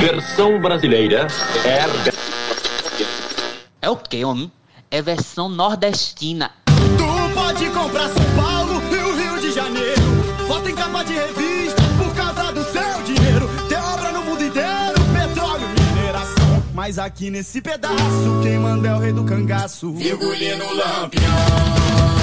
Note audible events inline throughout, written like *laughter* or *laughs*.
Versão brasileira é. É o que, homem? É versão nordestina. Tu pode comprar São Paulo e o Rio de Janeiro. Foto em capa de revista por causa do seu dinheiro. Tem obra no mundo inteiro, petróleo e mineração. Mas aqui nesse pedaço, quem manda é o rei do cangaço. Virgulino Lampião.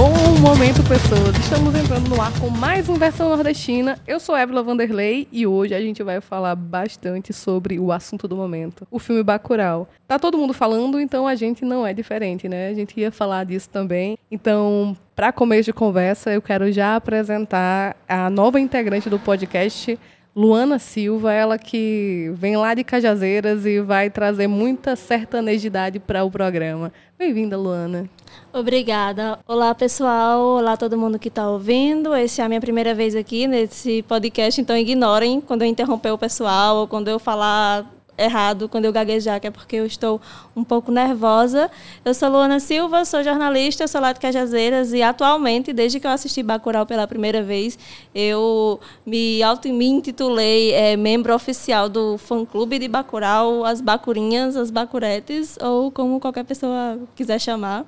Bom momento, pessoas. Estamos entrando no ar com mais uma versão nordestina. Eu sou Évila Vanderlei e hoje a gente vai falar bastante sobre o assunto do momento, o filme Bacurau. Tá todo mundo falando, então a gente não é diferente, né? A gente ia falar disso também. Então, para começo de conversa, eu quero já apresentar a nova integrante do podcast, Luana Silva, ela que vem lá de Cajazeiras e vai trazer muita sertanejidade para o programa. Bem-vinda, Luana. Obrigada. Olá, pessoal. Olá, todo mundo que está ouvindo. Essa é a minha primeira vez aqui nesse podcast, então ignorem quando eu interromper o pessoal ou quando eu falar errado quando eu gaguejar, que é porque eu estou um pouco nervosa. Eu sou Luana Silva, sou jornalista, sou lá de Cajazeiras e atualmente, desde que eu assisti Bacurau pela primeira vez, eu me auto me intitulei é, membro oficial do fã-clube de Bacurau, as Bacurinhas, as Bacuretes, ou como qualquer pessoa quiser chamar.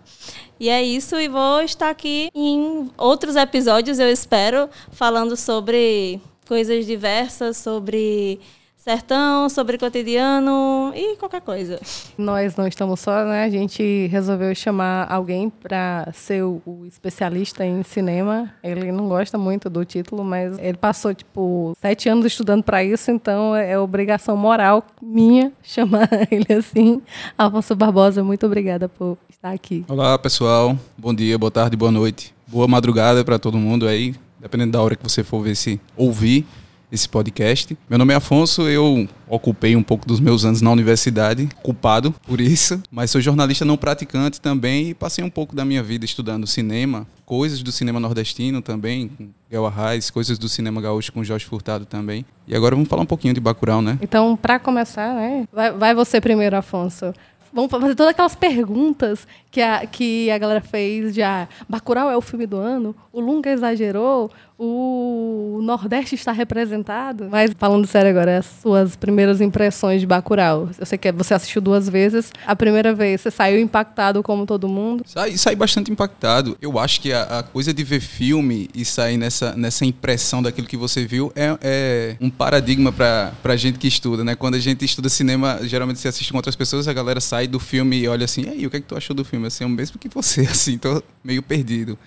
E é isso, e vou estar aqui em outros episódios, eu espero, falando sobre coisas diversas, sobre sertão, sobre cotidiano e qualquer coisa. Nós não estamos só, né? A gente resolveu chamar alguém para ser o, o, especialista em cinema. Ele não gosta muito do título, mas ele passou, tipo, sete anos estudando para isso, então é, é obrigação moral minha chamar *laughs* ele assim. Afonso Barbosa, muito obrigada por estar aqui. Olá, pessoal. Bom dia, boa tarde, boa noite. Boa madrugada para todo mundo aí, dependendo da hora que você for ver se ouvir esse podcast. Meu nome é Afonso, eu ocupei um pouco dos meus anos na universidade, culpado por isso, mas sou jornalista não praticante também e passei um pouco da minha vida estudando cinema, coisas do cinema nordestino também, com Guel Arraes, coisas do cinema gaúcho com Jorge Furtado também. E agora vamos falar um pouquinho de Bacurau, né? Então, para começar, né, vai, vai você primeiro, Afonso vamos fazer todas aquelas perguntas que a, que a galera fez já. Bacurau é o filme do ano? O Lunga exagerou? O Nordeste está representado? Mas falando sério agora, as suas primeiras impressões de Bacurau. Eu sei que você assistiu duas vezes. A primeira vez, você saiu impactado como todo mundo? Saí, saí bastante impactado. Eu acho que a, a, coisa de ver filme e sair nessa, nessa impressão daquilo que você viu é, é um paradigma para a gente que estuda, né? Quando a gente estuda cinema, geralmente você assiste com outras pessoas, a galera sai do filme e olha assim, e aí, o que é que tu achou do filme? filme, assim, é o mesmo que você, *laughs* assim, tô meio perdido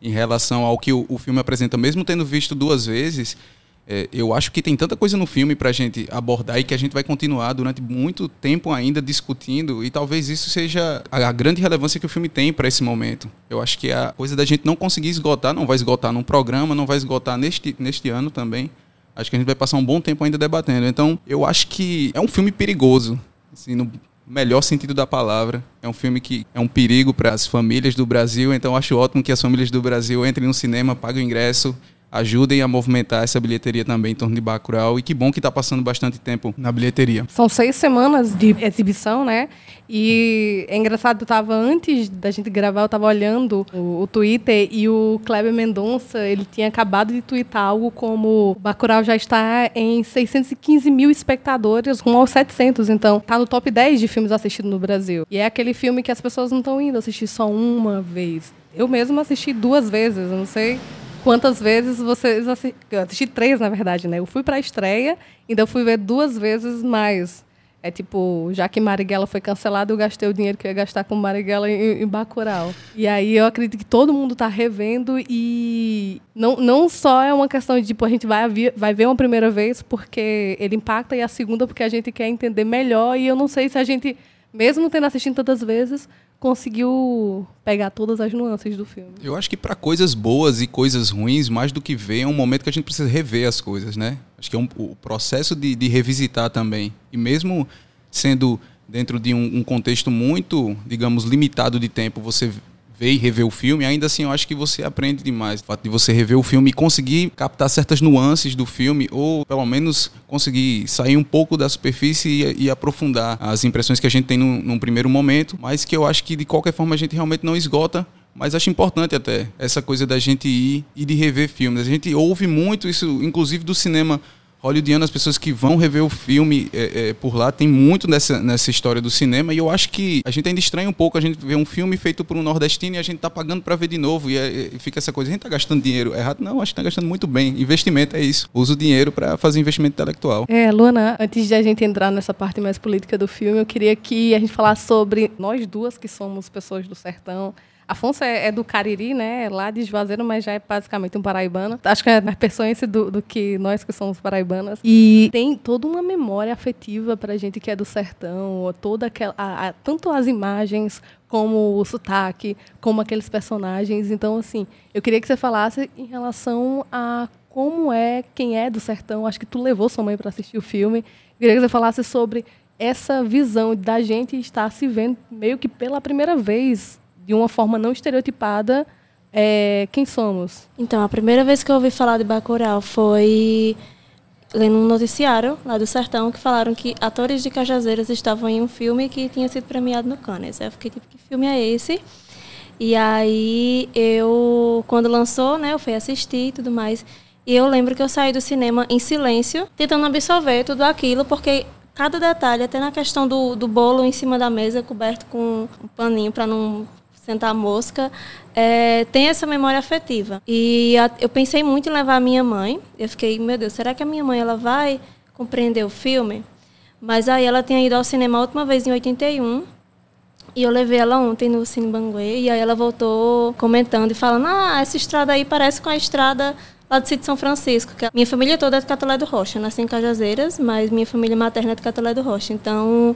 em relação ao que o, o filme apresenta, mesmo tendo visto duas vezes. É, eu acho que tem tanta coisa no filme para a gente abordar e que a gente vai continuar durante muito tempo ainda discutindo e talvez isso seja a, grande relevância que o filme tem para esse momento. Eu acho que a coisa da gente não conseguir esgotar, não vai esgotar num programa, não vai esgotar neste, neste ano também. Acho que a gente vai passar um bom tempo ainda debatendo. Então, eu acho que é um filme perigoso. Assim, no, melhor sentido da palavra. É um filme que é um perigo para as famílias do Brasil, então acho ótimo que as famílias do Brasil entrem no cinema, paguem o ingresso, ajudem a movimentar essa bilheteria também em torno de Bacurau. E que bom que está passando bastante tempo na bilheteria. São seis semanas de exibição, né? E é engraçado, eu tava, antes da gente gravar, eu tava olhando o, o Twitter e o Kleber Mendonça, ele tinha acabado de twittar algo como Bacurau já está em 615 mil espectadores, rumo aos 700. Então, tá no top 10 de filmes assistidos no Brasil. E é aquele filme que as pessoas não estão indo assistir só uma vez. Eu mesmo assisti duas vezes, eu não sei quantas vezes vocês assistiram. Eu assisti três, na verdade, né? Eu fui para a estreia, ainda fui ver duas vezes mais. É tipo, já que Marighella foi cancelado, eu gastei o dinheiro que eu ia gastar com Marighella em, em Bacurau. E aí eu acredito que todo mundo está revendo e não, não só é uma questão de, tipo, a gente vai, vai ver uma primeira vez porque ele impacta e a segunda porque a gente quer entender melhor e eu não sei se a gente, mesmo tendo assistido tantas vezes, conseguiu pegar todas as nuances do filme. Eu acho que para coisas boas e coisas ruins, mais do que ver, é um momento que a gente precisa rever as coisas, né? Acho que é um, o processo de, de revisitar também. E mesmo sendo dentro de um, um contexto muito, digamos, limitado de tempo, você ver e rever o filme, ainda assim eu acho que você aprende demais. O fato de você rever o filme e conseguir captar certas nuances do filme, ou pelo menos conseguir sair um pouco da superfície e, e aprofundar as impressões que a gente tem num, num primeiro momento, mas que eu acho que de qualquer forma a gente realmente não esgota Mas acho importante até essa coisa da gente ir e de rever filmes. A gente ouve muito isso, inclusive do cinema hollywoodiano, as pessoas que vão rever o filme é, é, por lá, tem muito nessa, nessa história do cinema. E eu acho que a gente ainda estranha um pouco a gente ver um filme feito por um nordestino e a gente tá pagando para ver de novo. E, é, e, fica essa coisa, a gente tá gastando dinheiro errado? Não, acho que tá gastando muito bem. Investimento é isso. Usa o dinheiro para fazer investimento intelectual. É, Luana, antes de a gente entrar nessa parte mais política do filme, eu queria que a gente falasse sobre nós duas que somos pessoas do sertão. Afonso é, é, do Cariri, né? É lá de Juazeiro, mas já é basicamente um paraibano. Acho que é mais pessoense do, do que nós que somos paraibanas. E tem toda uma memória afetiva pra gente que é do sertão, toda aquela. A, a, tanto as imagens como o sotaque, como aqueles personagens. Então, assim, eu queria que você falasse em relação a como é quem é do sertão. Acho que tu levou sua mãe para assistir o filme. Eu queria que você falasse sobre essa visão da gente estar se vendo meio que pela primeira vez de uma forma não estereotipada, é, quem somos? Então, a primeira vez que eu ouvi falar de Bacurau foi lendo um noticiário lá do Sertão que falaram que atores de Cajazeiras estavam em um filme que tinha sido premiado no Cannes. Eu fiquei tipo, que filme é esse? E aí eu, quando lançou, né, eu fui assistir e tudo mais. E eu lembro que eu saí do cinema em silêncio, tentando absorver tudo aquilo, porque cada detalhe, até na questão do, do bolo em cima da mesa, coberto com um paninho para não sentar mosca, é, tem essa memória afetiva. E a, eu pensei muito em levar a minha mãe. Eu fiquei, meu Deus, será que a minha mãe ela vai compreender o filme? Mas aí ela tinha ido ao cinema a última vez em 81. E eu levei ela ontem no Cine Banguê. E aí ela voltou comentando e falando: Ah, essa estrada aí parece com a estrada lá do sítio São Francisco. Que a minha família toda é de Catolé do Rocha. Eu nasci em Cajazeiras, mas minha família materna é de Catolé do Rocha. Então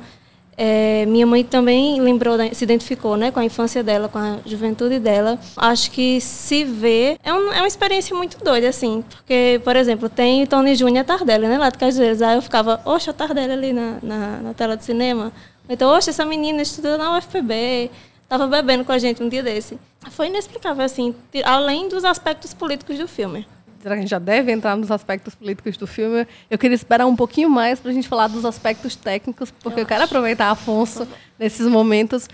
é, minha mãe também lembrou, se identificou né, com a infância dela, com a juventude dela. Acho que se vê é, um, é uma experiência muito doida, assim. Porque, por exemplo, tem Tony Júnior e a Tardelli, né, lá de Cajazeiras. Aí eu ficava, oxe, a Tardelli ali na, na, na tela de cinema. Então, oxe, essa menina estuda na UFPB, estava bebendo com a gente um dia desse. Foi inexplicável, assim, além dos aspectos políticos do filme a gente já deve entrar nos aspectos políticos do filme? Eu queria esperar um pouquinho mais para a gente falar dos aspectos técnicos, porque eu, eu quero aproveitar Afonso nesses momentos.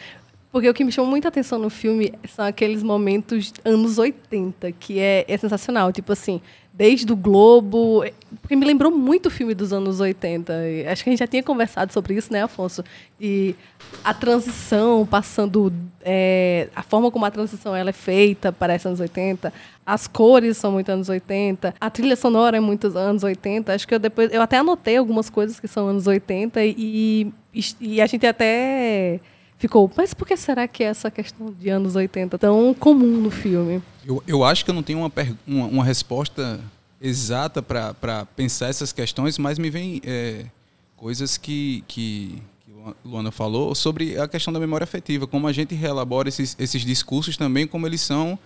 Porque o que me chamou muita atenção no filme são aqueles momentos anos 80, que é, é sensacional. Tipo assim, desde o Globo. Porque me lembrou muito o filme dos anos 80. Acho que a gente já tinha conversado sobre isso, né, Afonso? E a transição, passando. É, a forma como a transição ela é feita parece anos 80. As cores são muito anos 80. A trilha sonora é muitos anos 80. Acho que eu depois. Eu até anotei algumas coisas que são anos 80 e, e a gente até ficou, mas por que será que é essa questão de anos 80 tão comum no filme? Eu, eu acho que eu não tenho uma, uma, uma resposta exata para pensar essas questões, mas me vem é, coisas que, que, que Luana falou sobre a questão da memória afetiva, como a gente reelabora esses, esses discursos também, como eles são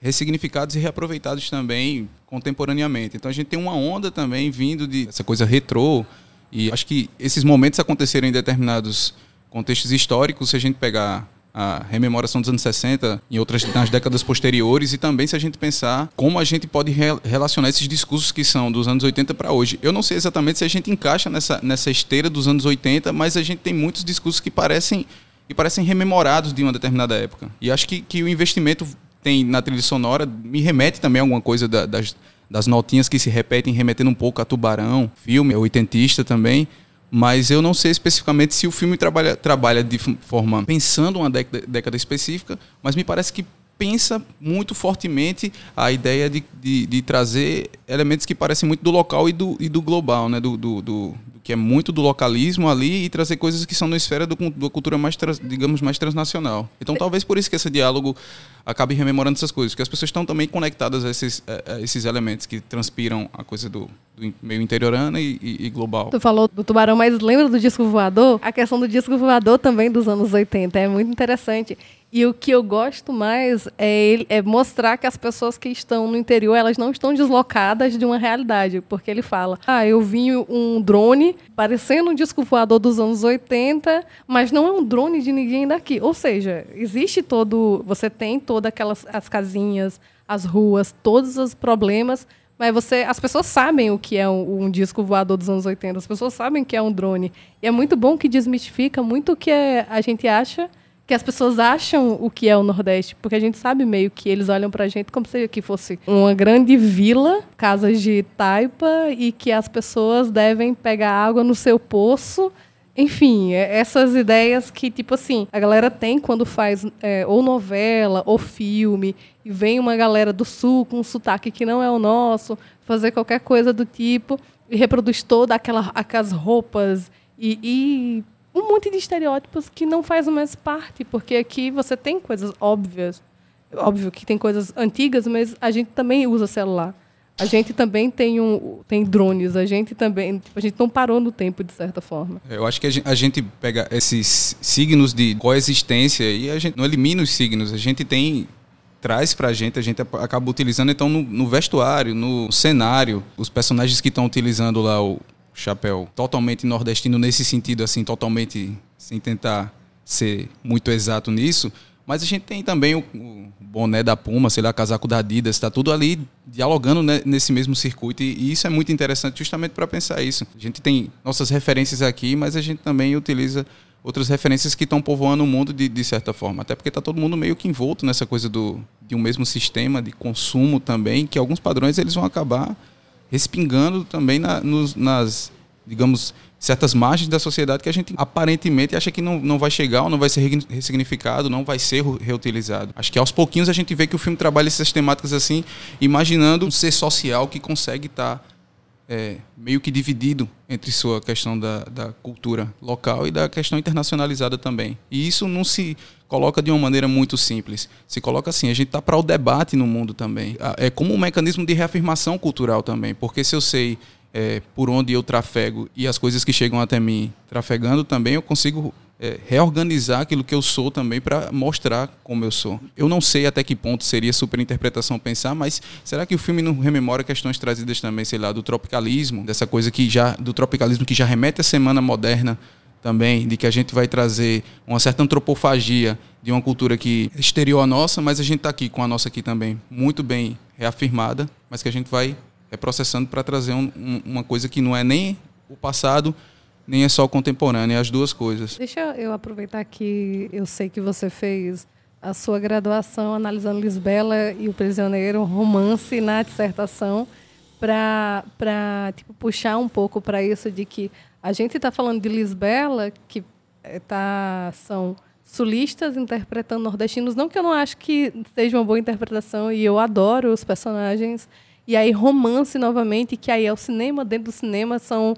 ressignificados e reaproveitados também contemporaneamente. Então a gente tem uma onda também vindo de essa coisa retrô, e acho que esses momentos aconteceram em determinados contextos históricos, se a gente pegar a rememoração dos anos 60 e outras nas décadas posteriores e também se a gente pensar como a gente pode re relacionar esses discursos que são dos anos 80 para hoje. Eu não sei exatamente se a gente encaixa nessa, nessa esteira dos anos 80, mas a gente tem muitos discursos que parecem que parecem rememorados de uma determinada época. E acho que, que o investimento tem na trilha sonora me remete também a alguma coisa da, das, das notinhas que se repetem, remetendo um pouco a Tubarão, filme, oitentista também mas eu não sei especificamente se o filme trabalha, trabalha de forma pensando uma década, década específica, mas me parece que pensa muito fortemente a ideia de, de, de, trazer elementos que parecem muito do local e do, e do global, né? Do, do, do, que é muito do localismo ali e trazer coisas que são na esfera do, da cultura mais, digamos, mais transnacional. Então, talvez por isso que esse diálogo acabe rememorando essas coisas, porque as pessoas estão também conectadas a esses, a esses elementos que transpiram a coisa do, do meio interiorano e, e, e, global. Tu falou do tubarão, mas lembra do disco voador? A questão do disco voador também dos anos 80 é muito interessante. E o que eu gosto mais é, é, mostrar que as pessoas que estão no interior, elas não estão deslocadas de uma realidade. Porque ele fala, ah, eu vi um drone parecendo um disco voador dos anos 80, mas não é um drone de ninguém daqui. Ou seja, existe todo... Você tem todas aquelas as casinhas, as ruas, todos os problemas, mas você, as pessoas sabem o que é um, um, disco voador dos anos 80, as pessoas sabem que é um drone. E é muito bom que desmistifica muito o que é, a gente acha que as pessoas acham o que é o Nordeste, porque a gente sabe meio que eles olham pra gente como se aqui fosse uma grande vila, casas de taipa, e que as pessoas devem pegar água no seu poço. Enfim, é- essas ideias que, tipo assim, a galera tem quando faz é, ou novela ou filme, e vem uma galera do sul com um sotaque que não é o nosso, fazer qualquer coisa do tipo, e reproduz toda aquela, aquelas roupas e, e um monte de estereótipos que não faz mais parte, porque aqui você tem coisas óbvias. Óbvio que tem coisas antigas, mas a gente também usa celular. A gente também tem, um, tem drones, a gente também. a gente não parou no tempo, de certa forma. Eu acho que a gen- a gente pega esses signos de coexistência e a gente não elimina os signos. A gente tem traz pra gente, a gente acaba utilizando então no, no vestuário, no cenário, os personagens que estão utilizando lá o chapéu totalmente nordestino nesse sentido assim, totalmente sem tentar ser muito exato nisso, mas a gente tem também o, boné da Puma, sei lá, casaco da Adidas, está tudo ali dialogando ne- nesse mesmo circuito e, e isso é muito interessante justamente para pensar isso. A gente tem nossas referências aqui, mas a gente também utiliza outras referências que estão povoando o mundo de, de certa forma. Até porque está todo mundo meio que envolto nessa coisa do, de um mesmo sistema de consumo também, que alguns padrões eles vão acabar respingando também na- nos- nas, digamos, certas margens da sociedade que a gente aparentemente acha que não, não vai chegar ou não vai ser re- ressignificado, não vai ser reutilizado. Acho que aos pouquinhos a gente vê que o filme trabalha essas temáticas assim, imaginando um ser social que consegue estar é, meio que dividido entre sua questão da, da cultura local e da questão internacionalizada também. E isso não se coloca de uma maneira muito simples. Se coloca assim, a gente está para o debate no mundo também. É como um mecanismo de reafirmação cultural também, porque se eu sei é, por onde eu trafego e as coisas que chegam até mim trafegando também, eu consigo é, reorganizar aquilo que eu sou também para mostrar como eu sou. Eu não sei até que ponto seria superinterpretação pensar, mas será que o filme não rememora questões trazidas também, sei lá, do tropicalismo, dessa coisa que já do tropicalismo que já remete à semana moderna também, de que a gente vai trazer uma certa antropofagia de uma cultura que é exterior à nossa, mas a gente está aqui com a nossa aqui também muito bem reafirmada, mas que a gente vai reprocessando para trazer um- um- uma coisa que não é nem o passado, nem é só o contemporâneo, é as duas coisas. Deixa eu aproveitar que eu sei que você fez a sua graduação analisando Lisbela e o Prisioneiro, romance na dissertação, para tipo, puxar um pouco para isso de que a gente está falando de Lisbela, que eh, tá, são sulistas interpretando nordestinos, não que eu não acho que seja uma boa interpretação, e eu adoro os personagens, e aí romance novamente, que aí é o cinema dentro do cinema, são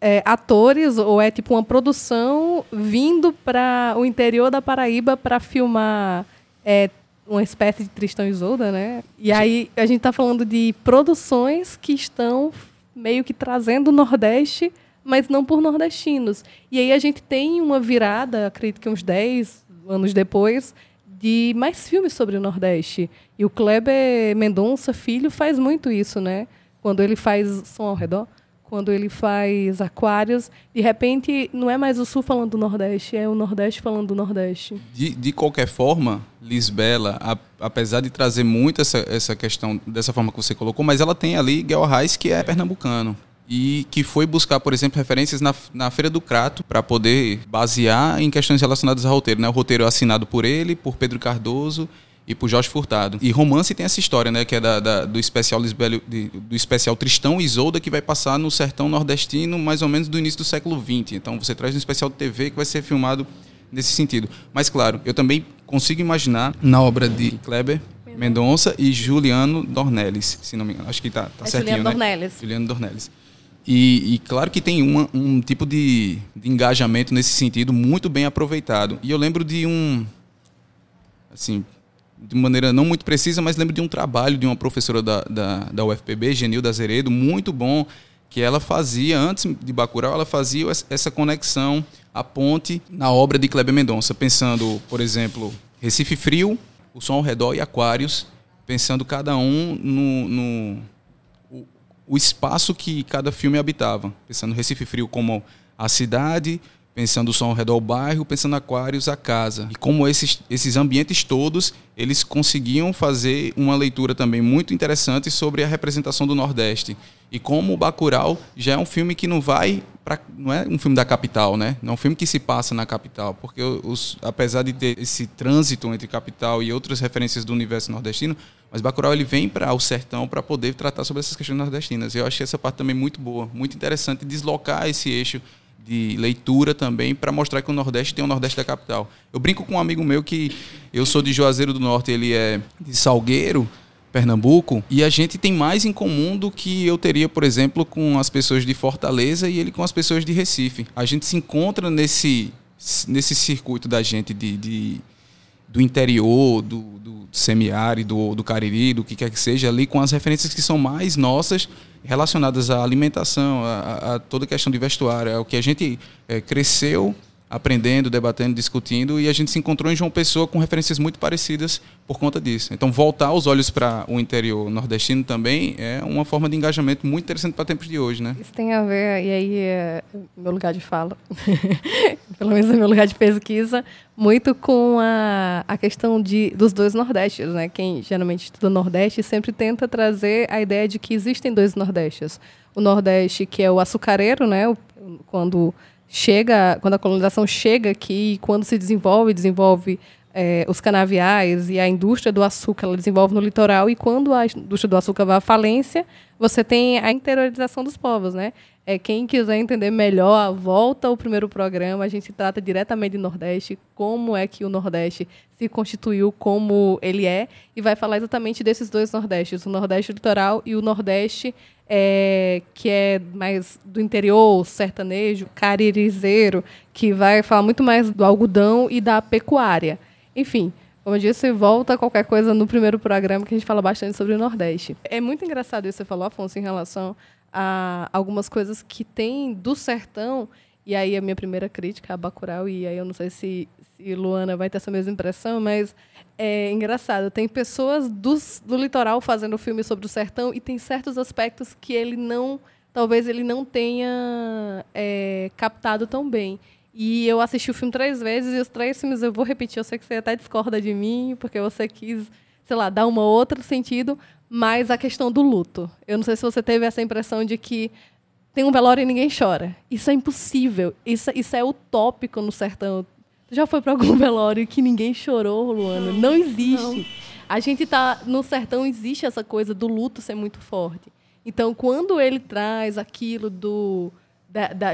é, atores ou é tipo uma produção vindo para o interior da Paraíba para filmar é, uma espécie de Tristão e Isolda, né? E aí a gente está falando de produções que estão meio que trazendo o Nordeste, mas não por nordestinos. E aí a gente tem uma virada, acredito que uns 10 anos depois, de mais filmes sobre o Nordeste. E o Kleber Mendonça, filho, faz muito isso, né? Quando ele faz Som ao Redor, quando ele faz Aquários, de repente não é mais o Sul falando do Nordeste, é o Nordeste falando do Nordeste. De, de qualquer forma, Lisbela, a- apesar de trazer muito essa, essa questão dessa forma que você colocou, mas ela tem ali Guel Arraes, que é pernambucano. E que foi buscar, por exemplo, referências na, na Feira do Crato para poder basear em questões relacionadas ao roteiro. Né? O roteiro é assinado por ele, por Pedro Cardoso e por Jorge Furtado. E romance tem essa história, né? Que é da, da- do especial Lisbelo, de- do especial Tristão e Isolda, que vai passar no sertão nordestino, mais ou menos do início do século XX. Então você traz um especial de TV que vai ser filmado nesse sentido. Mas claro, eu também consigo imaginar na obra de Kleber Mendonça e Juliano Dornelles, se não me engano. Acho que tá, tá É certinho, Juliano né? Dornelles. Juliano Dornelles. E, e claro que tem uma- um tipo de, de engajamento nesse sentido muito bem aproveitado. E eu lembro de um, assim, de maneira não muito precisa, mas lembro de um trabalho de uma professora da, da, da UFPB, Genilda Azeredo, muito bom, que ela fazia, antes de Bacurau, ela fazia es- essa conexão, a ponte na obra de Kleber Mendonça, pensando, por exemplo, Recife Frio, O Som ao Redor e Aquários, pensando cada um no, no o, o espaço que cada filme habitava. Pensando Recife Frio como a cidade, pensando só ao redor do bairro, pensando aquários, a casa. E como esses, esses ambientes todos, eles conseguiam fazer uma leitura também muito interessante sobre a representação do Nordeste. E como o Bacurau já é um filme que não vai para não é um filme da capital, né? Não é um filme que se passa na capital, porque os, apesar de ter esse trânsito entre capital e outras referências do universo nordestino, mas Bacurau ele vem para o sertão para poder tratar sobre essas questões nordestinas. Eu achei essa parte também muito boa, muito interessante deslocar esse eixo de leitura também para mostrar que o Nordeste tem o Nordeste da capital. Eu brinco com um amigo meu que eu sou de Juazeiro do Norte, ele é de Salgueiro, Pernambuco, e a gente tem mais em comum do que eu teria, por exemplo, com as pessoas de Fortaleza e ele com as pessoas de Recife. A gente se encontra nesse, nesse circuito da gente de, de do interior, do, do semiárido, do Cariri, do que quer que seja, ali com as referências que são mais nossas, relacionadas à alimentação, a, a toda a questão de vestuário, é o que a gente é, cresceu aprendendo, debatendo, discutindo, e a gente se encontrou em João Pessoa com referências muito parecidas por conta disso. Então, voltar os olhos para o interior nordestino também é uma forma de engajamento muito interessante para tempos de hoje, né? Isso tem a ver, e aí é meu lugar de fala, *laughs* pelo menos é meu lugar de pesquisa, muito com a, a questão de, dos dois Nordestes, né? Quem geralmente estuda Nordeste sempre tenta trazer a ideia de que existem dois Nordestes. O Nordeste, que é o açucareiro, né? Quando chega, quando a colonização chega aqui, quando se desenvolve, desenvolve é, os canaviais e a indústria do açúcar, ela desenvolve no litoral, e quando a indústria do açúcar vai à falência, você tem a interiorização dos povos, né? É, quem quiser entender melhor, volta ao primeiro programa, a gente trata diretamente de Nordeste, como é que o Nordeste se constituiu como ele é, e vai falar exatamente desses dois Nordestes, o Nordeste litoral e o Nordeste é, que é mais do interior, sertanejo, caririzeiro, que vai falar muito mais do algodão e da pecuária. Enfim, como eu disse, volta qualquer coisa no primeiro programa que a gente fala bastante sobre o Nordeste. É muito engraçado isso que você falou, Afonso, em relação a algumas coisas que tem do sertão. E aí a minha primeira crítica a Bacurau, e aí eu não sei se, se Luana vai ter essa mesma impressão, mas é engraçado. Tem pessoas do litoral fazendo filme sobre o sertão e tem certos aspectos que ele não, talvez ele não tenha é, captado tão bem. E eu assisti o filme três vezes e os três filmes eu vou repetir. Eu sei que você até discorda de mim porque você quis, sei lá, dar um outro sentido, mas a questão do luto. Eu não sei se você teve essa impressão de que tem um velório e ninguém chora. Isso é impossível. Isso, isso é utópico no sertão já foi para algum *laughs* velório que ninguém chorou, Luana? Não, existe. Não. A gente tá no sertão existe essa coisa do luto ser muito forte. Então, quando ele traz aquilo do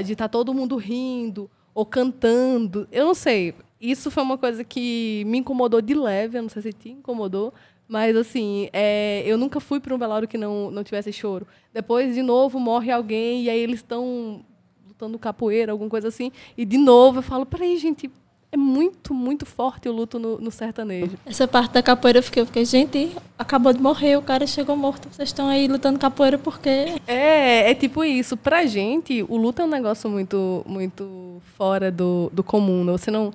de estar tá todo mundo rindo ou cantando, eu não sei. Isso foi uma coisa que me incomodou de leve. Eu não sei se te incomodou, mas assim, é, eu nunca fui para um velório que não não tivesse choro. Depois, de novo, morre alguém e aí eles estão lutando capoeira, alguma coisa assim. E de novo eu falo, peraí, gente, é muito, muito forte o luto no, no, sertanejo. Essa parte da capoeira eu fiquei, eu fiquei, gente, acabou de morrer, o cara chegou morto, vocês estão aí lutando capoeira por quê? É, é tipo isso. Pra gente, o luto é um negócio muito, muito fora do, do comum. Né? Você não.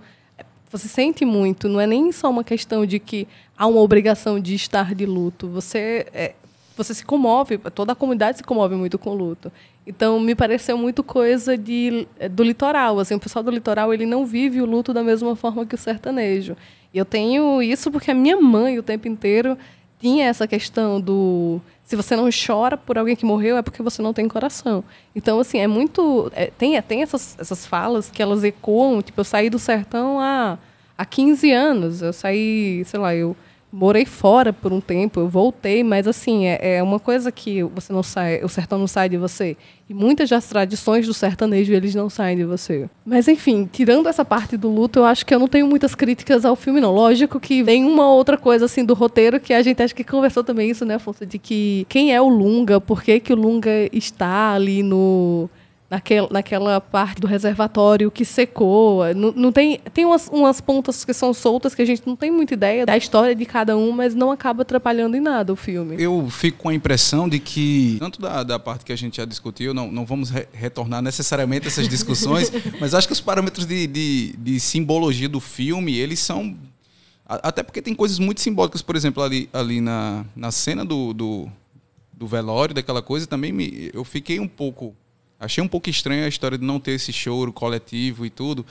Você sente muito, não é nem só uma questão de que há uma obrigação de estar de luto. Você, é, você se comove, toda a comunidade se comove muito com o luto. Então me pareceu muito coisa de, eh, do litoral, assim, o pessoal do litoral ele não vive o luto da mesma forma que o sertanejo. E eu tenho isso porque a minha mãe o tempo inteiro tinha essa questão do se você não chora por alguém que morreu é porque você não tem coração. Então assim, é muito é, tem tem essas, essas falas que elas ecoam, tipo, eu saí do sertão há há 15 anos, eu saí, sei lá, eu morei fora por um tempo, eu voltei, mas assim, é, é, uma coisa que você não sai, o sertão não sai de você. E muitas das tradições do sertanejo, eles não saem de você. Mas enfim, tirando essa parte do luto, eu acho que eu não tenho muitas críticas ao filme, não. Lógico que vem uma outra coisa, assim, do roteiro, que a gente acho que conversou também isso, né, Afonso? De que quem é o Lunga, por que, que o Lunga está ali no naquela, naquela parte do reservatório que secou. Não, não tem tem umas, umas pontas que são soltas que a gente não tem muita ideia da história de cada um, mas não acaba atrapalhando em nada o filme. Eu fico com a impressão de que, tanto da, da parte que a gente já discutiu, não, não vamos re retornar necessariamente essas discussões, *laughs* mas acho que os parâmetros de, de, de simbologia do filme, eles são até porque tem coisas muito simbólicas, por exemplo, ali, ali na, na cena do, do, do velório, daquela coisa, também me, eu fiquei um pouco Achei um pouco estranho a história de não ter esse choro coletivo e tudo.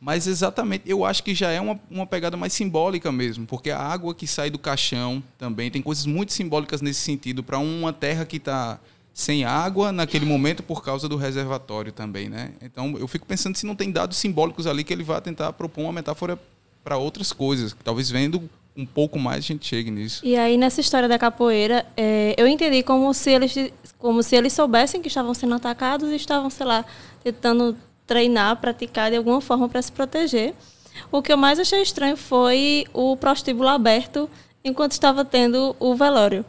Mas exatamente, eu acho que já é uma, uma pegada mais simbólica mesmo, porque a água que sai do caixão também tem coisas muito simbólicas nesse sentido, para uma terra que está sem água naquele momento por causa do reservatório também, né? Então eu fico pensando se não tem dados simbólicos ali que ele vai tentar propor uma metáfora para outras coisas, talvez vendo um pouco mais a gente chegue nisso. E aí nessa história da capoeira, é, eu entendi como se eles como se eles soubessem que estavam sendo atacados e estavam, sei lá, tentando treinar, praticar de alguma forma para se proteger. O que eu mais achei estranho foi o prostíbulo aberto enquanto estava tendo o velório.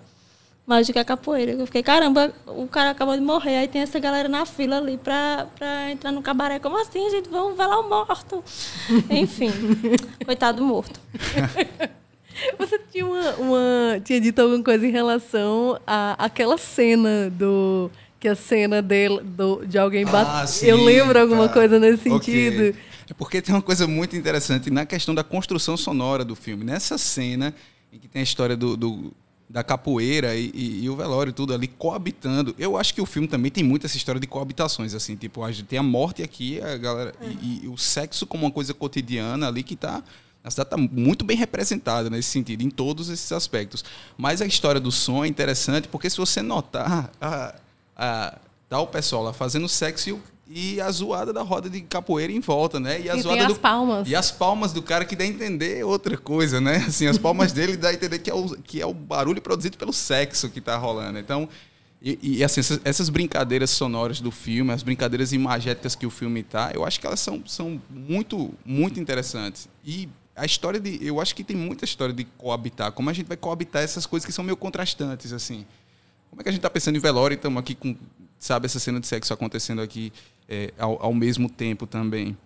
Mais do que a capoeira. Eu fiquei, caramba, o cara acabou de morrer, aí tem essa galera na fila ali pra, pra entrar no cabaré. Como assim, gente? Vamos velar o morto. *laughs* Enfim, coitado morto. *laughs* *laughs* Você tinha uma, uma, tinha dito alguma coisa em relação à aquela cena do que a cena dele, do, de alguém Ah, bater. sim, eu lembro alguma tá. coisa nesse Ok. sentido. É porque tem uma coisa muito interessante na questão da construção sonora do filme. Nessa cena em que tem a história do, do- da capoeira e, e- e o velório, tudo ali coabitando. Eu acho que o filme também tem muito essa história de coabitações, assim, tipo, a gente tem a morte aqui, a galera. E, e o sexo como uma coisa cotidiana ali que tá. A cidade está muito bem representada nesse sentido, em todos esses aspectos. Mas a história do som é interessante porque se você notar, a, a, tá o pessoal lá fazendo sexo e, o- e a zoada da roda de capoeira em volta, né? E a E zoada tem do as palmas. E as palmas do cara que dá a entender outra coisa, né? Assim, as palmas dele dá a entender que é o, que é o barulho produzido pelo sexo que tá rolando. Então, e, e, assim, essas, essas brincadeiras sonoras do filme, as brincadeiras imagéticas que o filme tá, eu acho que elas são, são muito, muito interessantes. E a história de. Eu acho que tem muita história de coabitar. Como a gente vai coabitar essas coisas que são meio contrastantes, assim. Como é que a gente tá pensando em velório e estamos aqui com, sabe, essa cena de sexo acontecendo aqui é, ao, ao mesmo tempo também.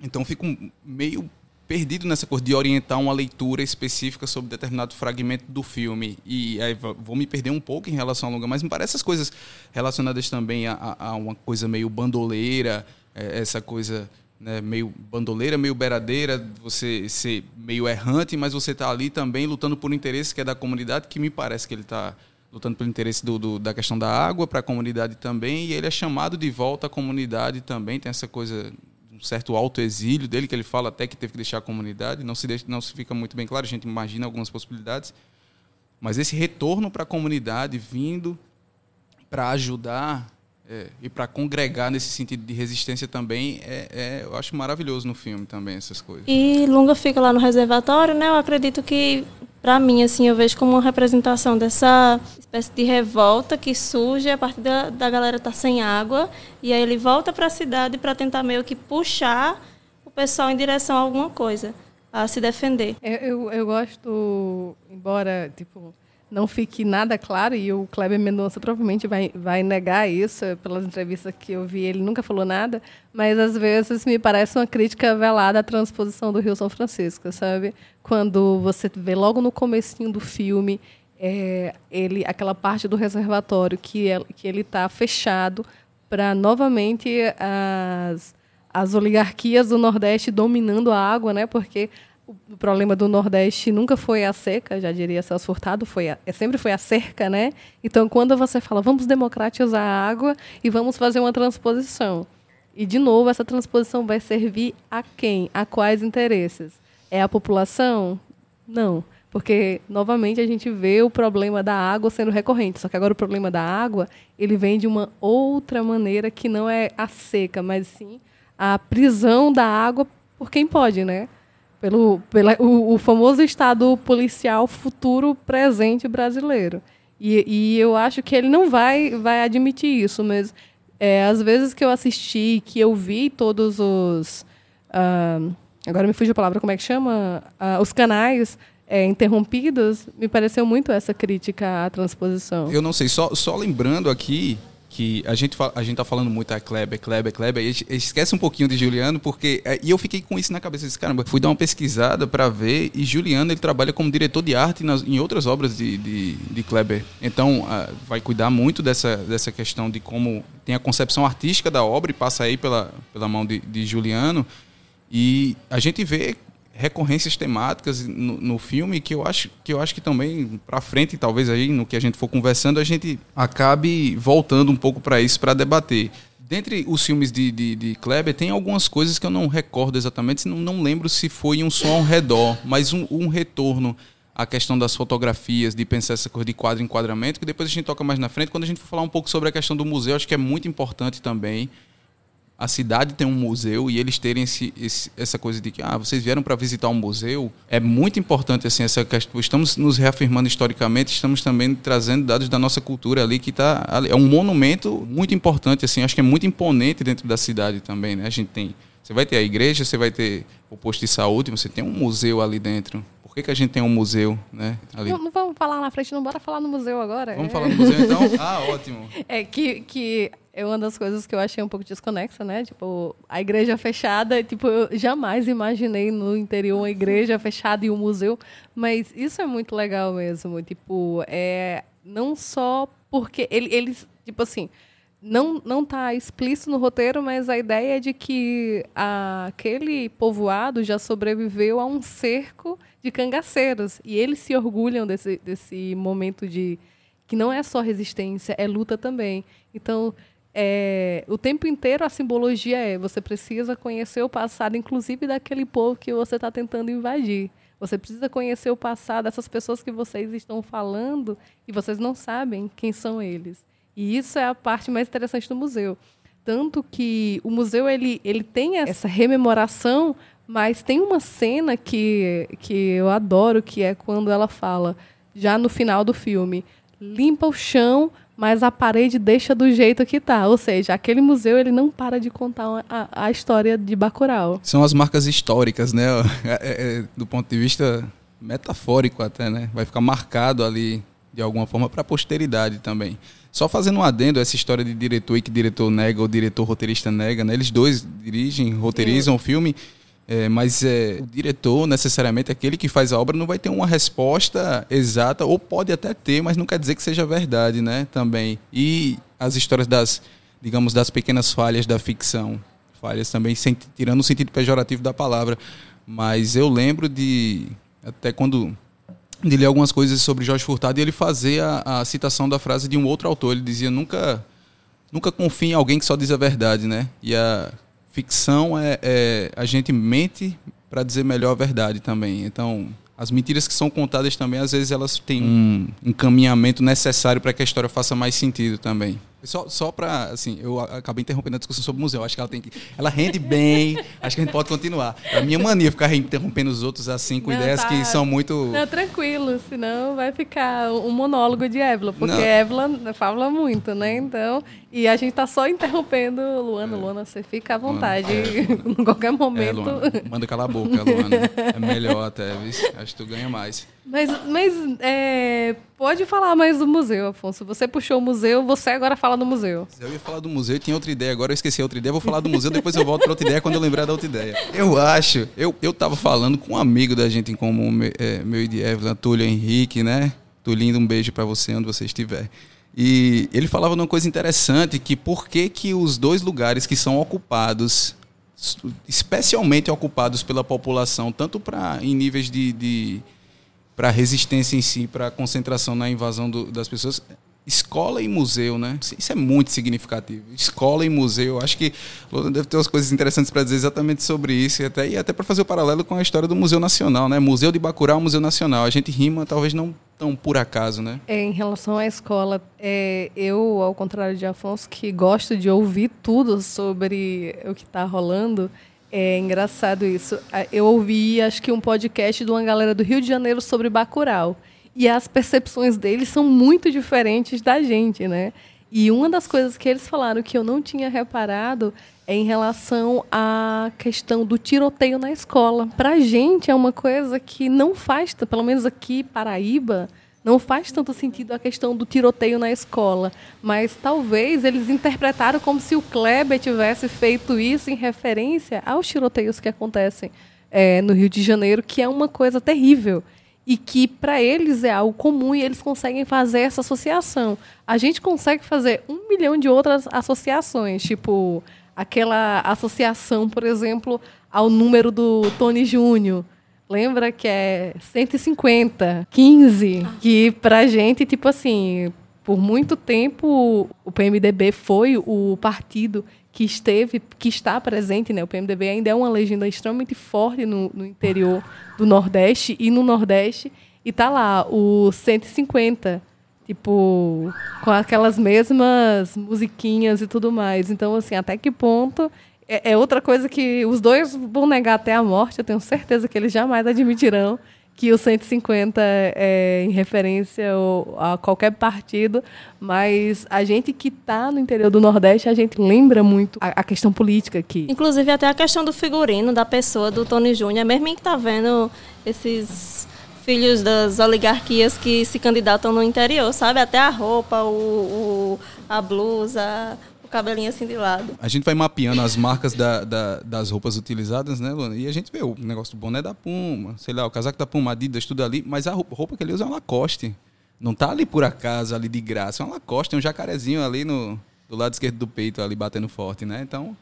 Então fico meio perdido nessa coisa de orientar uma leitura específica sobre determinado fragmento do filme. E aí vou me perder um pouco em relação ao longa, mas me parece essas coisas relacionadas também a, a- a uma coisa meio bandoleira, é, essa coisa né, meio bandoleira, meio beiradeira, você ser meio errante, mas você tá ali também lutando por interesse que é da comunidade, que me parece que ele está lutando pelo interesse do, do- da questão da água para a comunidade também, e ele é chamado de volta à comunidade também, tem essa coisa um certo autoexílio dele, que ele fala até que teve que deixar a comunidade, não se, deixa, não se fica muito bem claro, a gente imagina algumas possibilidades, mas esse retorno para a comunidade vindo para ajudar é, e para congregar nesse sentido de resistência também, é, é- eu acho maravilhoso no filme também essas coisas. E Lunga fica lá no reservatório, né? Eu acredito que, pra mim, assim, eu vejo como uma representação dessa espécie de revolta que surge a partir da, da galera estar sem água. E aí ele volta para a cidade para tentar meio que puxar o pessoal em direção a alguma coisa, a se defender. Eu, eu, eu gosto, embora tipo, não fique nada claro, e o Kleber Mendonça provavelmente vai, vai negar isso, pelas entrevistas que eu vi, ele nunca falou nada, mas às vezes me parece uma crítica velada à transposição do Rio São Francisco, sabe? Quando você vê logo no comecinho do filme é, ele, aquela parte do reservatório que, é, que ele está fechado para novamente as, as oligarquias do Nordeste dominando a água, né? Porque o problema do Nordeste nunca foi a seca, já diria Celso Furtado, foi a, é, sempre foi a cerca, né? Então, quando você fala, vamos democratizar a água e vamos fazer uma transposição. E, de novo, essa transposição vai servir a quem? A quais interesses? É a população? Não. Porque, novamente, a gente vê o problema da água sendo recorrente. Só que agora o problema da água, ele vem de uma outra maneira que não é a seca, mas sim a prisão da água por quem pode, né? Pelo, pela, o, o famoso estado policial futuro presente brasileiro. E, e eu acho que ele não vai, vai admitir isso, mas é, às vezes que eu assisti, que eu vi todos os. ah, agora me fugiu a palavra, como é que chama? Ah, os canais é, interrompidos, me pareceu muito essa crítica à transposição. Eu não sei, só, só lembrando aqui que a gente, a gente tá falando muito a Kleber, Kleber, Kleber, e esquece um pouquinho de Juliano, porque. é, E eu fiquei com isso na cabeça. Disse, caramba, fui dar uma pesquisada para ver, e Juliano ele trabalha como diretor de arte nas, em outras obras de, de, de Kleber. Então, ah, vai cuidar muito dessa, dessa questão de como tem a concepção artística da obra e passa aí pela, pela mão de, de Juliano. E a gente vê recorrências temáticas no, no filme que eu acho que eu acho que também para frente talvez aí no que a gente for conversando a gente acabe voltando um pouco para isso para debater Dentre os filmes de, de, de Kleber, tem algumas coisas que eu não recordo exatamente, não, não lembro se foi um som ao redor, mas um, um retorno à questão das fotografias, de pensar essa coisa de quadro enquadramento, que depois a gente toca mais na frente. Quando a gente for falar um pouco sobre a questão do museu, acho que é muito importante também a cidade tem um museu e eles terem esse, esse, essa coisa de que ah, vocês vieram para visitar um museu é muito importante assim essa questão. Estamos nos reafirmando historicamente estamos também trazendo dados da nossa cultura ali que tá é um monumento muito importante assim acho que é muito imponente dentro da cidade também né? A gente tem você vai ter a igreja você vai ter o posto de saúde você tem um museu ali dentro. Por que, que a gente tem um museu né ali? Não, não vamos falar na frente não bora falar no museu agora vamos é. falar no museu então? *laughs* Ah ótimo. É que que é uma das coisas que eu achei um pouco desconexa, né? Tipo, a igreja fechada, tipo, eu jamais imaginei no interior uma igreja fechada e um museu, mas isso é muito legal mesmo, tipo, é não só porque ele, eles, tipo assim, não não tá explícito no roteiro, mas a ideia é de que a, aquele povoado já sobreviveu a um cerco de cangaceiros e eles se orgulham desse desse momento de que não é só resistência, é luta também. Então, é, o tempo inteiro a simbologia é você precisa conhecer o passado, inclusive daquele povo que você está tentando invadir. Você precisa conhecer o passado dessas pessoas que vocês estão falando e vocês não sabem quem são eles. E isso é a parte mais interessante do museu. Tanto que o museu ele, ele tem essa rememoração, mas tem uma cena que, que eu adoro, que é quando ela fala, já no final do filme, limpa o chão, mas a parede deixa do jeito que tá. Ou seja, aquele museu ele não para de contar a, a história de Bacurau. São as marcas históricas, né? É, é, do ponto de vista metafórico até, né? Vai ficar marcado ali de alguma forma para a posteridade também. Só fazendo um adendo essa história de diretor e que diretor nega ou diretor roteirista nega, né? Eles dois dirigem, roteirizam Sim. o filme é, mas é, o diretor, necessariamente, aquele que faz a obra, não vai ter uma resposta exata, ou pode até ter, mas não quer dizer que seja verdade, né? Também. E as histórias das, digamos, das pequenas falhas da ficção. Falhas também, sem, tirando o sentido pejorativo da palavra. Mas eu lembro de, até quando de ler algumas coisas sobre Jorge Furtado e ele fazer a, a, citação da frase de um outro autor. Ele dizia: nunca, nunca confie em alguém que só diz a verdade, né? E a, ficção é, é a gente mente para dizer melhor a verdade também. Então, as mentiras que são contadas também, às vezes elas têm um encaminhamento necessário para que a história faça mais sentido também. Só, só para, assim, eu acabei interrompendo a discussão sobre o museu. Acho que ela tem que. Ela rende bem, *laughs* acho que a gente pode continuar. É a minha mania ficar interrompendo os outros assim, com não, ideias tá, que são muito. Não, tranquilo, senão vai ficar um monólogo de Évila, porque não. Évila fala muito, né? Então. E a gente tá só interrompendo Luana. É. Luana, você fica à vontade. É, *laughs* em qualquer momento. É, Luana, manda calar a boca, Luana. *laughs* É melhor até, viu? Acho que tu ganha mais. Mas, mas é, pode falar mais do museu, Afonso. Você puxou o museu, você agora fala do museu. Eu ia falar do museu, tinha outra ideia, agora eu esqueci outra ideia. Vou falar do museu, depois eu volto para outra ideia quando eu lembrar da outra ideia. Eu acho, eu, eu tava falando com um amigo da gente em comum, é, meu e de Evelyn, Túlio Henrique, né? Tulindo, um beijo para você onde você estiver. E ele falava de uma coisa interessante, que por que, que os dois lugares que são ocupados especialmente ocupados pela população, tanto para em níveis de, de para a resistência em si, para a concentração na invasão do, das pessoas. Escola e museu, né? Isso é muito significativo. Escola e museu. Acho que deve ter umas coisas interessantes para dizer exatamente sobre isso. E até, e até para fazer o paralelo com a história do Museu Nacional, né? Museu de Bacurau, Museu Nacional. A gente rima, talvez não tão por acaso, né? É, em relação à escola, é, eu, ao contrário de Afonso, que gosto de ouvir tudo sobre o que está rolando, é engraçado isso. Eu ouvi, acho que um podcast de uma galera do Rio de Janeiro sobre Bacurau. E as percepções deles são muito diferentes da gente, né? E uma das coisas que eles falaram que eu não tinha reparado é em relação à questão do tiroteio na escola. Para a gente é uma coisa que não faz, pelo menos aqui Paraíba, não faz tanto sentido a questão do tiroteio na escola, mas talvez eles interpretaram como se o Kleber tivesse feito isso em referência aos tiroteios que acontecem é, no Rio de Janeiro, que é uma coisa terrível e que para eles é algo comum e eles conseguem fazer essa associação. A gente consegue fazer um milhão de outras associações, tipo aquela associação, por exemplo, ao número do Tony Júnior Lembra que é 150, 15, que pra gente, tipo assim, por muito tempo o PMDB foi o partido que esteve, que está presente, né? O PMDB ainda é uma legenda extremamente forte no, no interior do Nordeste e no Nordeste e tá lá o 150, tipo, com aquelas mesmas musiquinhas e tudo mais. Então, assim, até que ponto é, é outra coisa que os dois vão negar até a morte, eu tenho certeza que eles jamais admitirão que o 150 é em referência a qualquer partido, mas a gente que está no interior do Nordeste, a gente lembra muito a, a questão política aqui. Inclusive até a questão do figurino da pessoa, do Tony Júnior, mesmo que tá vendo esses filhos das oligarquias que se candidatam no interior, sabe? Até a roupa, o, o- a blusa, o cabelinho assim de lado. A gente vai mapeando as marcas da- da- das roupas utilizadas, né, Luana? E a gente vê o negócio do boné da Puma, sei lá, o casaco da Puma, Adidas, tudo ali. Mas a roupa, roupa que ele usa é uma Lacoste. Não tá ali por acaso, ali de graça. É uma Lacoste, tem um jacarezinho ali no, do lado esquerdo do peito, ali batendo forte, né? Então,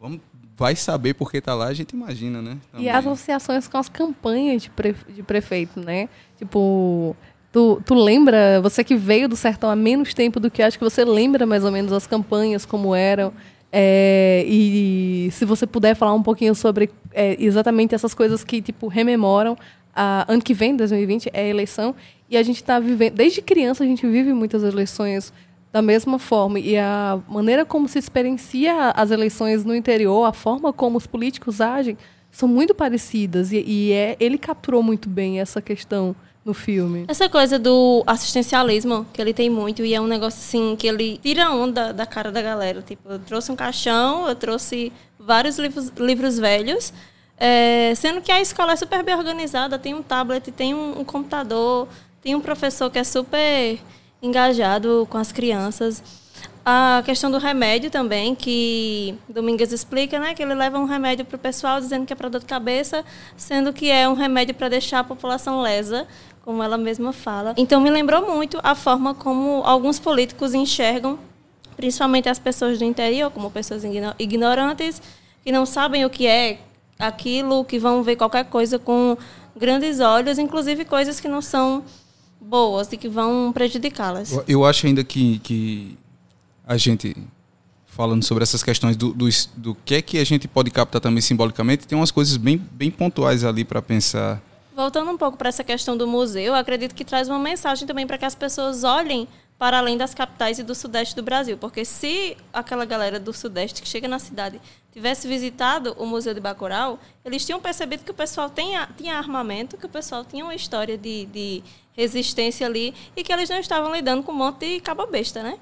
vamos, vai saber por que tá lá, a gente imagina, né? E Também. as associações com as campanhas de, pre- de prefeito, né? Tipo, tu, tu lembra, você que veio do sertão há menos tempo do que acho que você lembra mais ou menos as campanhas, como eram. É, e se você puder falar um pouquinho sobre é, exatamente essas coisas que, tipo, rememoram. A, ano que vem, 2020, é a eleição. E a gente está vivendo... Desde criança, a gente vive muitas eleições da mesma forma. E a maneira como se experiencia as eleições no interior, a forma como os políticos agem, são muito parecidas. E, e é, ele capturou muito bem essa questão no filme. Essa coisa do assistencialismo, que ele tem muito, e é um negócio assim que ele tira onda da cara da galera. Tipo, eu trouxe um caixão, eu trouxe vários livros, livros velhos, é, sendo que a escola é super bem organizada, tem um tablet, tem um, um computador, tem um professor que é super engajado com as crianças. A questão do remédio também, que Domingues explica, né? Que ele leva um remédio para o pessoal dizendo que é para dor de cabeça, sendo que é um remédio para deixar a população lesa, como ela mesma fala. Então me lembrou muito a forma como alguns políticos enxergam, principalmente as pessoas do interior, como pessoas igno- ignorantes, que não sabem o que é aquilo, que vão ver qualquer coisa com grandes olhos, inclusive coisas que não são boas e que vão prejudicá-las. Eu acho ainda que, que a gente, falando sobre essas questões do, do, do que é que a gente pode captar também simbolicamente, tem umas coisas bem, bem pontuais ali para pensar. Voltando um pouco para essa questão do museu, eu acredito que traz uma mensagem também para que as pessoas olhem para além das capitais e do sudeste do Brasil. Porque se aquela galera do sudeste que chega na cidade tivesse visitado o Museu de Bacurau, eles tinham percebido que o pessoal tinha, tinha armamento, que o pessoal tinha uma história de, de resistência ali e que eles não estavam lidando com um monte de caba besta, né?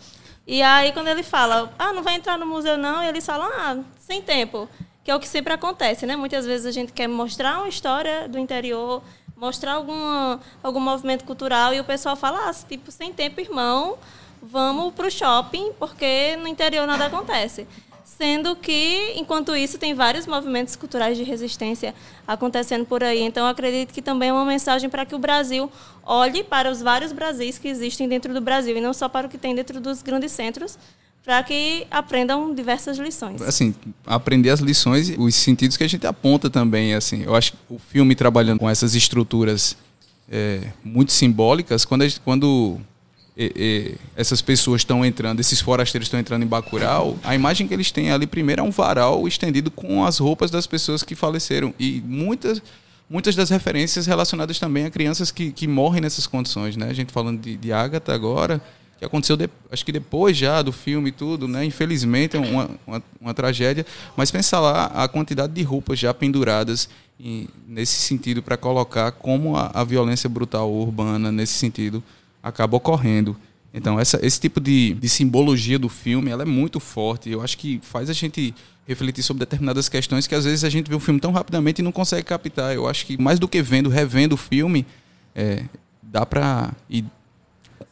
E aí, quando ele fala, ah, não vai entrar no museu não, eles falam, ah, sem tempo. Que é o que sempre acontece, né? Muitas vezes a gente quer mostrar uma história do interior, mostrar alguma, algum movimento cultural, e o pessoal fala, ah, tipo, sem tempo, irmão, vamos pro shopping, porque no interior nada acontece. Sendo que, enquanto isso, tem vários movimentos culturais de resistência acontecendo por aí. Então, acredito que também é uma mensagem para que o Brasil olhe para os vários Brasis que existem dentro do Brasil, e não só para o que tem dentro dos grandes centros, para que aprendam diversas lições. Assim, aprender as lições e os sentidos que a gente aponta também, assim. Eu acho que o filme trabalhando com essas estruturas é, muito simbólicas, quando, gente- quando é, é, essas pessoas estão entrando, esses forasteiros estão entrando em Bacurau, a imagem que eles têm ali primeiro é um varal estendido com as roupas das pessoas que faleceram. E muitas, muitas das referências relacionadas também a crianças que, que morrem nessas condições, né? A gente falando de, de Agatha agora, que aconteceu, de- acho que depois já do filme e tudo, né? Infelizmente é uma, uma, uma tragédia. Mas pensa lá a quantidade de roupas já penduradas e, nesse sentido para colocar como a, a violência brutal urbana nesse sentido acaba ocorrendo. Então essa, esse tipo de, de simbologia do filme ela é muito forte. Eu acho que faz a gente refletir sobre determinadas questões que às vezes a gente vê o filme tão rapidamente e não consegue captar. Eu acho que mais do que vendo, revendo o filme, é, dá para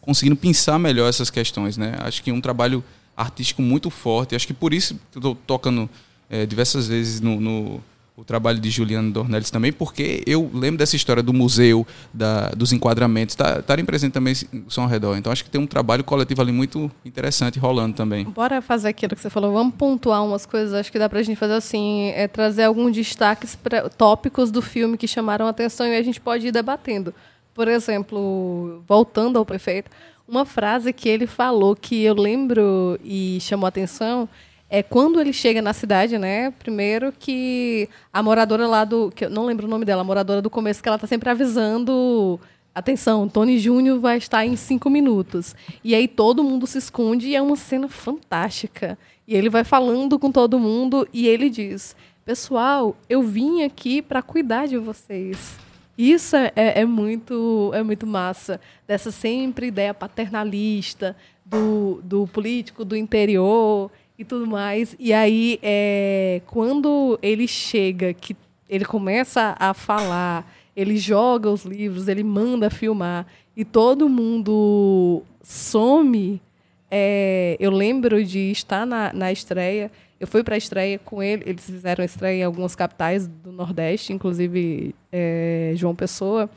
conseguindo pensar melhor essas questões, né? Acho que é um trabalho artístico muito forte. Acho que por isso estou tocando é, diversas vezes no, no o trabalho de Juliano Dornelles também, porque eu lembro dessa história do museu, da, dos enquadramentos, tá- estarem presentes também são ao redor. Então acho que tem um trabalho coletivo ali muito interessante rolando também. Bora fazer aquilo que você falou. Vamos pontuar umas coisas. Acho que dá pra gente fazer assim, é trazer alguns destaques pra, tópicos do filme que chamaram a atenção e a gente pode ir debatendo. Por exemplo, voltando ao prefeito, Uma frase que ele falou que eu lembro e chamou atenção é quando ele chega na cidade, né? Primeiro que a moradora lá do. que eu não lembro o nome dela, a moradora do começo, que ela tá sempre avisando. Atenção, Tony Júnior vai estar em cinco minutos. E aí todo mundo se esconde e é uma cena fantástica. E ele vai falando com todo mundo e ele diz: Pessoal, eu vim aqui para cuidar de vocês. Isso é, é, muito, é muito massa. Dessa sempre ideia paternalista do, do político do interior e tudo mais. E aí, é, quando ele chega, que ele começa a falar, ele joga os livros, ele manda filmar, e todo mundo some. É, eu lembro de estar na, na estreia. Eu fui para a estreia com ele. Eles fizeram estreia em algumas capitais do Nordeste, inclusive é, João Pessoa.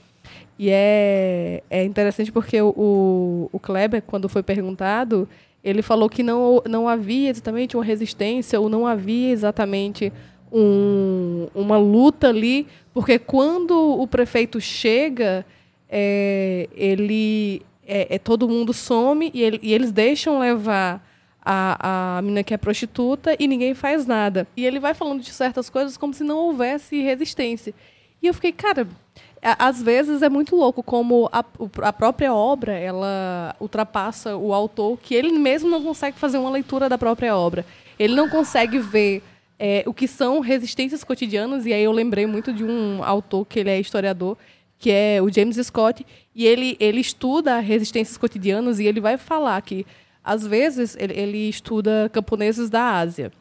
E é, é interessante porque o, o Kleber, quando foi perguntado, ele falou que não, não havia exatamente uma resistência ou não havia exatamente um, uma luta ali, porque quando o prefeito chega, é, ele é, é, todo mundo some e, ele, e eles deixam levar a, a menina que é prostituta e ninguém faz nada. E ele vai falando de certas coisas como se não houvesse resistência. E eu fiquei, cara, às vezes é muito louco como a, a própria obra ela ultrapassa o autor, que ele mesmo não consegue fazer uma leitura da própria obra. Ele não consegue ver é, o que são resistências cotidianas, e aí eu lembrei muito de um autor que ele é historiador, que é o James Scott, e ele, ele estuda resistências cotidianas e ele vai falar que, às vezes, ele, ele estuda camponeses da Ásia.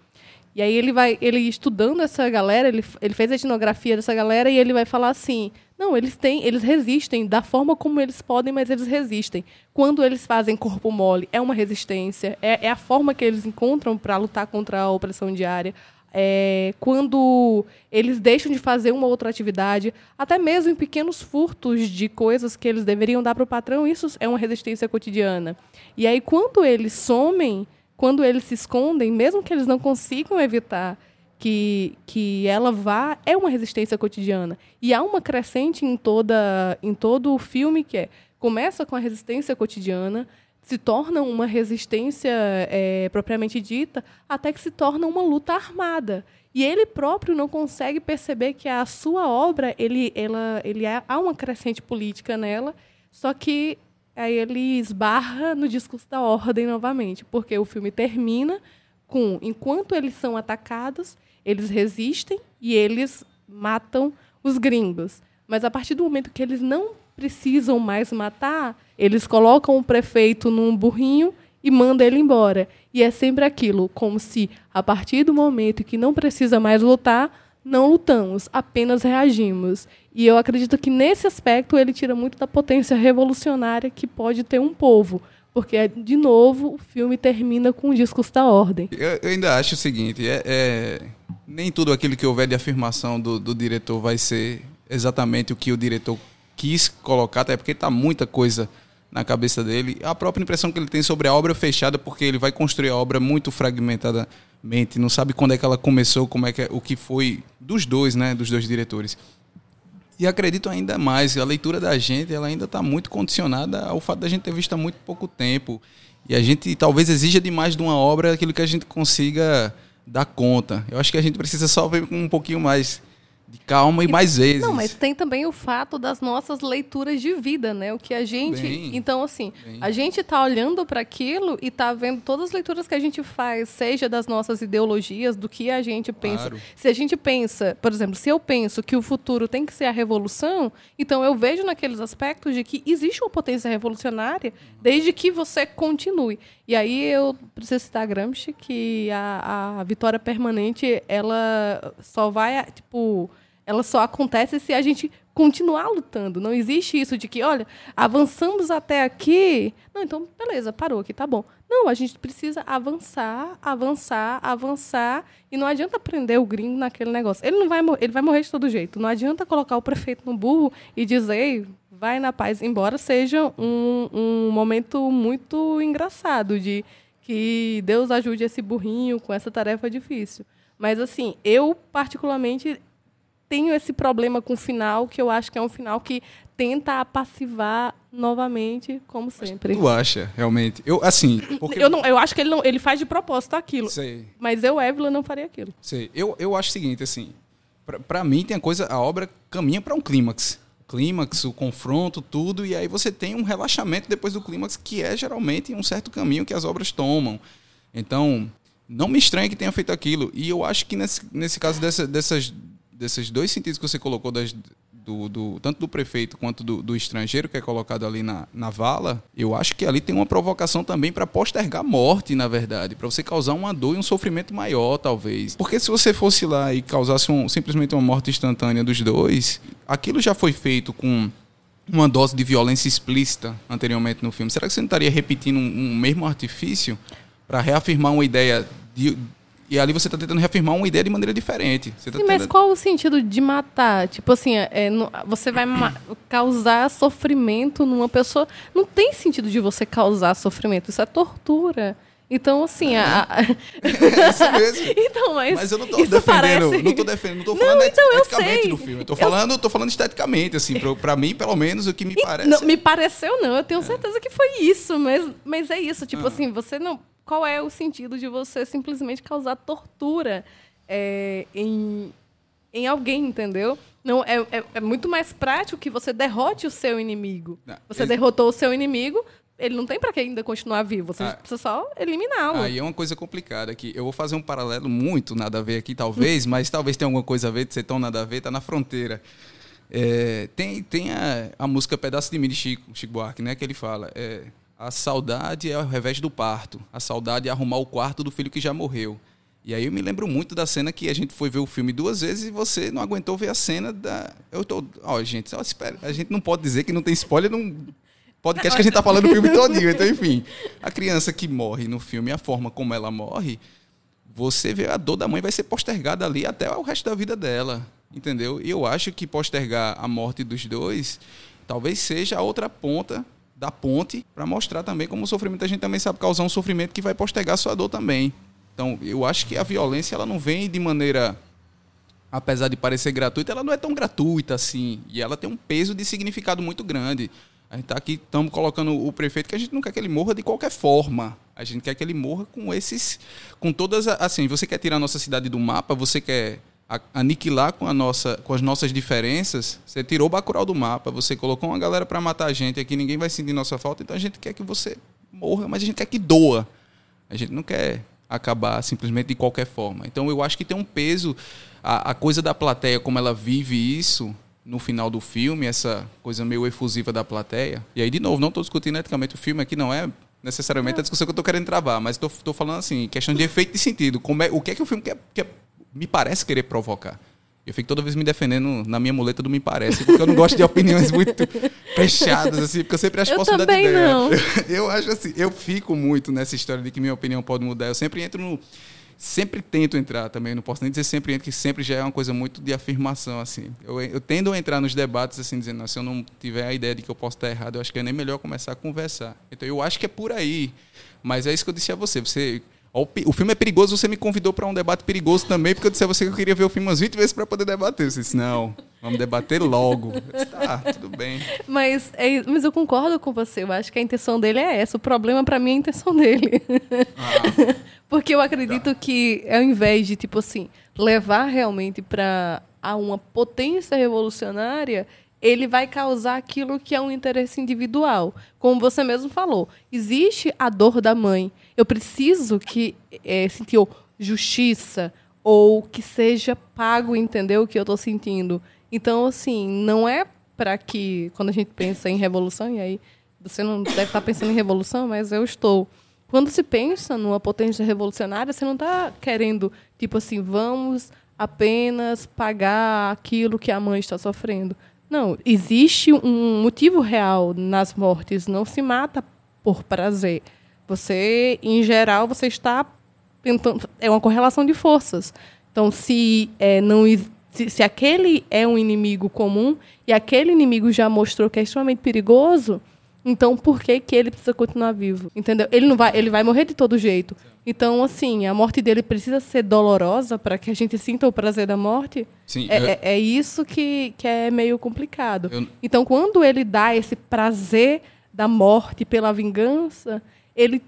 E aí ele vai, ele estudando essa galera, ele, ele fez a etnografia dessa galera e ele vai falar assim: não, eles têm, eles resistem da forma como eles podem, mas eles resistem. Quando eles fazem corpo mole, é uma resistência, é, é a forma que eles encontram para lutar contra a opressão diária. É, quando eles deixam de fazer uma outra atividade, até mesmo em pequenos furtos de coisas que eles deveriam dar para o patrão, isso é uma resistência cotidiana. E aí, quando eles somem, quando eles se escondem, mesmo que eles não consigam evitar que, que ela vá, é uma resistência cotidiana. E há uma crescente em, toda, em todo o filme que é começa com a resistência cotidiana, se torna uma resistência é, propriamente dita, até que se torna uma luta armada. E ele próprio não consegue perceber que a sua obra, ele, ela, ele é, há uma crescente política nela, só que aí ele esbarra no discurso da ordem novamente, porque o filme termina com, enquanto eles são atacados, eles resistem e eles matam os gringos. Mas a partir do momento que eles não precisam mais matar, eles colocam o prefeito num burrinho e mandam ele embora. E é sempre aquilo, como se a partir do momento que não precisa mais lutar, não lutamos, apenas reagimos. E eu acredito que nesse aspecto ele tira muito da potência revolucionária que pode ter um povo. Porque, de novo, o filme termina com o discurso da ordem. Eu, eu ainda acho o seguinte: é, é, nem tudo aquilo que houver de afirmação do, do diretor vai ser exatamente o que o diretor quis colocar, até porque está muita coisa na cabeça dele. A própria impressão que ele tem sobre a obra fechada, porque ele vai construir a obra muito fragmentadamente, não sabe quando é que ela começou, como é que é, o que foi dos dois, né, dos dois diretores. E acredito ainda mais, a leitura da gente, ela ainda está muito condicionada ao fato da gente ter visto há muito pouco tempo. E a gente talvez exija demais de uma obra aquilo que a gente consiga dar conta. Eu acho que a gente precisa só ver um pouquinho mais de calma e, e, mais vezes. Não, mas tem também o fato das nossas leituras de vida, né? O que a gente. Bem, então, assim, bem. a gente está olhando para aquilo e está vendo todas as leituras que a gente faz, seja das nossas ideologias, do que a gente pensa. Claro. Se a gente pensa, por exemplo, se eu penso que o futuro tem que ser a revolução, então eu vejo naqueles aspectos de que existe uma potência revolucionária, desde que você continue. E aí eu preciso citar Gramsci, que a, a vitória permanente, ela só vai, tipo ela só acontece se a gente continuar lutando. Não existe isso de que, olha, avançamos até aqui. Não, então, beleza, parou aqui, tá bom. Não, a gente precisa avançar, avançar, avançar. E não adianta prender o gringo naquele negócio. Ele não vai ele vai morrer de todo jeito. Não adianta colocar o prefeito no burro e dizer, vai na paz, embora seja um, um momento muito engraçado de que Deus ajude esse burrinho com essa tarefa difícil. Mas assim, eu particularmente tenho esse problema com o final, que eu acho que é um final que tenta apassivar novamente, como sempre. Tu acha, realmente? Eu, assim. Porque... Eu, não, eu acho que ele, não, ele faz de propósito aquilo. Sei. Mas eu, Evelyn, não faria aquilo. Sei. Eu, eu acho o seguinte, assim. Pra, pra mim, tem a coisa. A obra caminha para um clímax. O clímax, o confronto, tudo. E aí você tem um relaxamento depois do clímax, que é geralmente um certo caminho que as obras tomam. Então, não me estranha que tenha feito aquilo. E eu acho que nesse, nesse caso dessa, dessas, desses dois sentidos que você colocou das, do, do, tanto do prefeito quanto do, do, estrangeiro que é colocado ali na, na vala, eu acho que ali tem uma provocação também para postergar morte, na verdade, para você causar uma dor e um sofrimento maior, talvez. Porque se você fosse lá e causasse um, simplesmente uma morte instantânea dos dois, aquilo já foi feito com uma dose de violência explícita anteriormente no filme. Será que você não estaria repetindo um, um mesmo artifício para reafirmar uma ideia de e ali você está tentando reafirmar uma ideia de maneira diferente. Tá Sim, mas qual o sentido de matar? Tipo assim, é, no, você vai causar sofrimento numa pessoa. Não tem sentido de você causar sofrimento. Isso é tortura. Então, assim, a... é *laughs* isso mesmo. *laughs* então, mas, mas eu não estou defendendo, parece... não tô defendendo, não tô falando não, então, eticamente do filme. Eu tô falando, eu... tô falando esteticamente, assim, para mim, pelo menos, o que me parece. Não, me pareceu não, eu tenho certeza que foi isso, mas, mas é isso, tipo ah. assim, você não qual é o sentido de você simplesmente causar tortura é, em, em alguém, entendeu? Não, é, é, é, muito mais prático que você derrote o seu inimigo. Não, você derrotou o seu inimigo, ele não tem para que ainda continuar vivo. Você ah, precisa só eliminá-lo. Aí é uma coisa complicada aqui. Eu vou fazer um paralelo muito nada a ver aqui, talvez, mas talvez tenha alguma coisa a ver de ser tão nada a ver, tá na fronteira. É, tem tem a, a música Pedaço de Mim de Chico, Chico Buarque, né? Que ele fala. É, a saudade é ao revés do parto. A saudade é arrumar o quarto do filho que já morreu. E aí eu me lembro muito da cena que a gente foi ver o filme duas vezes e você não aguentou ver a cena da. Eu tô. Ó, oh, gente, ó, espera. A gente não pode dizer que não tem spoiler num podcast que a gente tá falando o filme todinho. Então, enfim. A criança que morre no filme, a forma como ela morre, você vê a dor da mãe vai ser postergada ali até o resto da vida dela. Entendeu? E eu acho que postergar a morte dos dois talvez seja a outra ponta da ponte para mostrar também como o sofrimento a gente também sabe causar um sofrimento que vai postergar sua dor também. Então, eu acho que a violência ela não vem de maneira apesar de parecer gratuita, ela não é tão gratuita assim, e ela tem um peso de significado muito grande. A gente está aqui, estamos colocando o prefeito que a gente não quer que ele morra de qualquer forma. A gente quer que ele morra com esses, com todas, assim, você quer tirar a nossa cidade do mapa, você quer aniquilar com, a nossa, com as nossas diferenças, você tirou o Bacurau do mapa, você colocou uma galera para matar a gente aqui, ninguém vai sentir nossa falta, então a gente quer que você morra, mas a gente quer que doa. A gente não quer acabar simplesmente de qualquer forma. Então eu acho que tem um peso, a, a coisa da plateia, como ela vive isso no final do filme, essa coisa meio efusiva da plateia. E aí, de novo, não estou discutindo eticamente o filme aqui, não é necessariamente a discussão que eu estou querendo travar, mas estou falando assim, questão de efeito de sentido. Como é, o que é que o filme quer, quer me parece querer provocar. Eu fico toda vez me defendendo na minha muleta do me parece, porque eu não gosto de opiniões *laughs* muito fechadas, assim, porque eu sempre acho que posso mudar de ideia. Não. *laughs* Eu, acho assim, eu fico muito nessa história de que minha opinião pode mudar. Eu sempre entro no. Sempre tento entrar também, não posso nem dizer sempre entro, que sempre já é uma coisa muito de afirmação, assim. Eu, eu tendo a entrar nos debates, assim, dizendo, se eu não tiver a ideia de que eu posso estar errado, eu acho que é nem melhor começar a conversar. Então eu acho que é por aí. Mas é isso que eu disse a você. Você o filme é perigoso, você me convidou para um debate perigoso também, porque eu disse a você que eu queria ver o filme umas 20 vezes para poder debater. Você disse, não, vamos debater logo. Disse, tá, tudo bem. Mas, é, mas eu concordo com você, eu acho que a intenção dele é essa. O problema para mim é a intenção dele. Ah, *laughs* porque eu acredito tá. que, ao invés de, tipo assim, levar realmente para a uma potência revolucionária, ele vai causar aquilo que é um interesse individual. Como você mesmo falou, existe a dor da mãe. Eu preciso que é, justiça ou que seja pago, entendeu? O que eu estou sentindo. Então, assim, não é para que, quando a gente pensa em revolução, e aí você não deve estar pensando em revolução, mas eu estou. Quando se pensa numa potência revolucionária, você não está querendo, tipo assim, vamos apenas pagar aquilo que a mãe está sofrendo. Não, existe um motivo real nas mortes. Não se mata por prazer. Você, em geral, você está tentando. É uma correlação de forças. Então, se é, não se, se, aquele é um inimigo comum e aquele inimigo já mostrou que é extremamente perigoso, Então, por que, que ele precisa continuar vivo? Entendeu? Ele não vai, ele vai morrer de todo jeito. Então, assim, a morte dele precisa ser dolorosa para que a gente sinta o prazer da morte. Sim, É, eu- é- é isso que, que é meio complicado. Eu- Então, quando ele dá esse prazer da morte pela vingança, ele,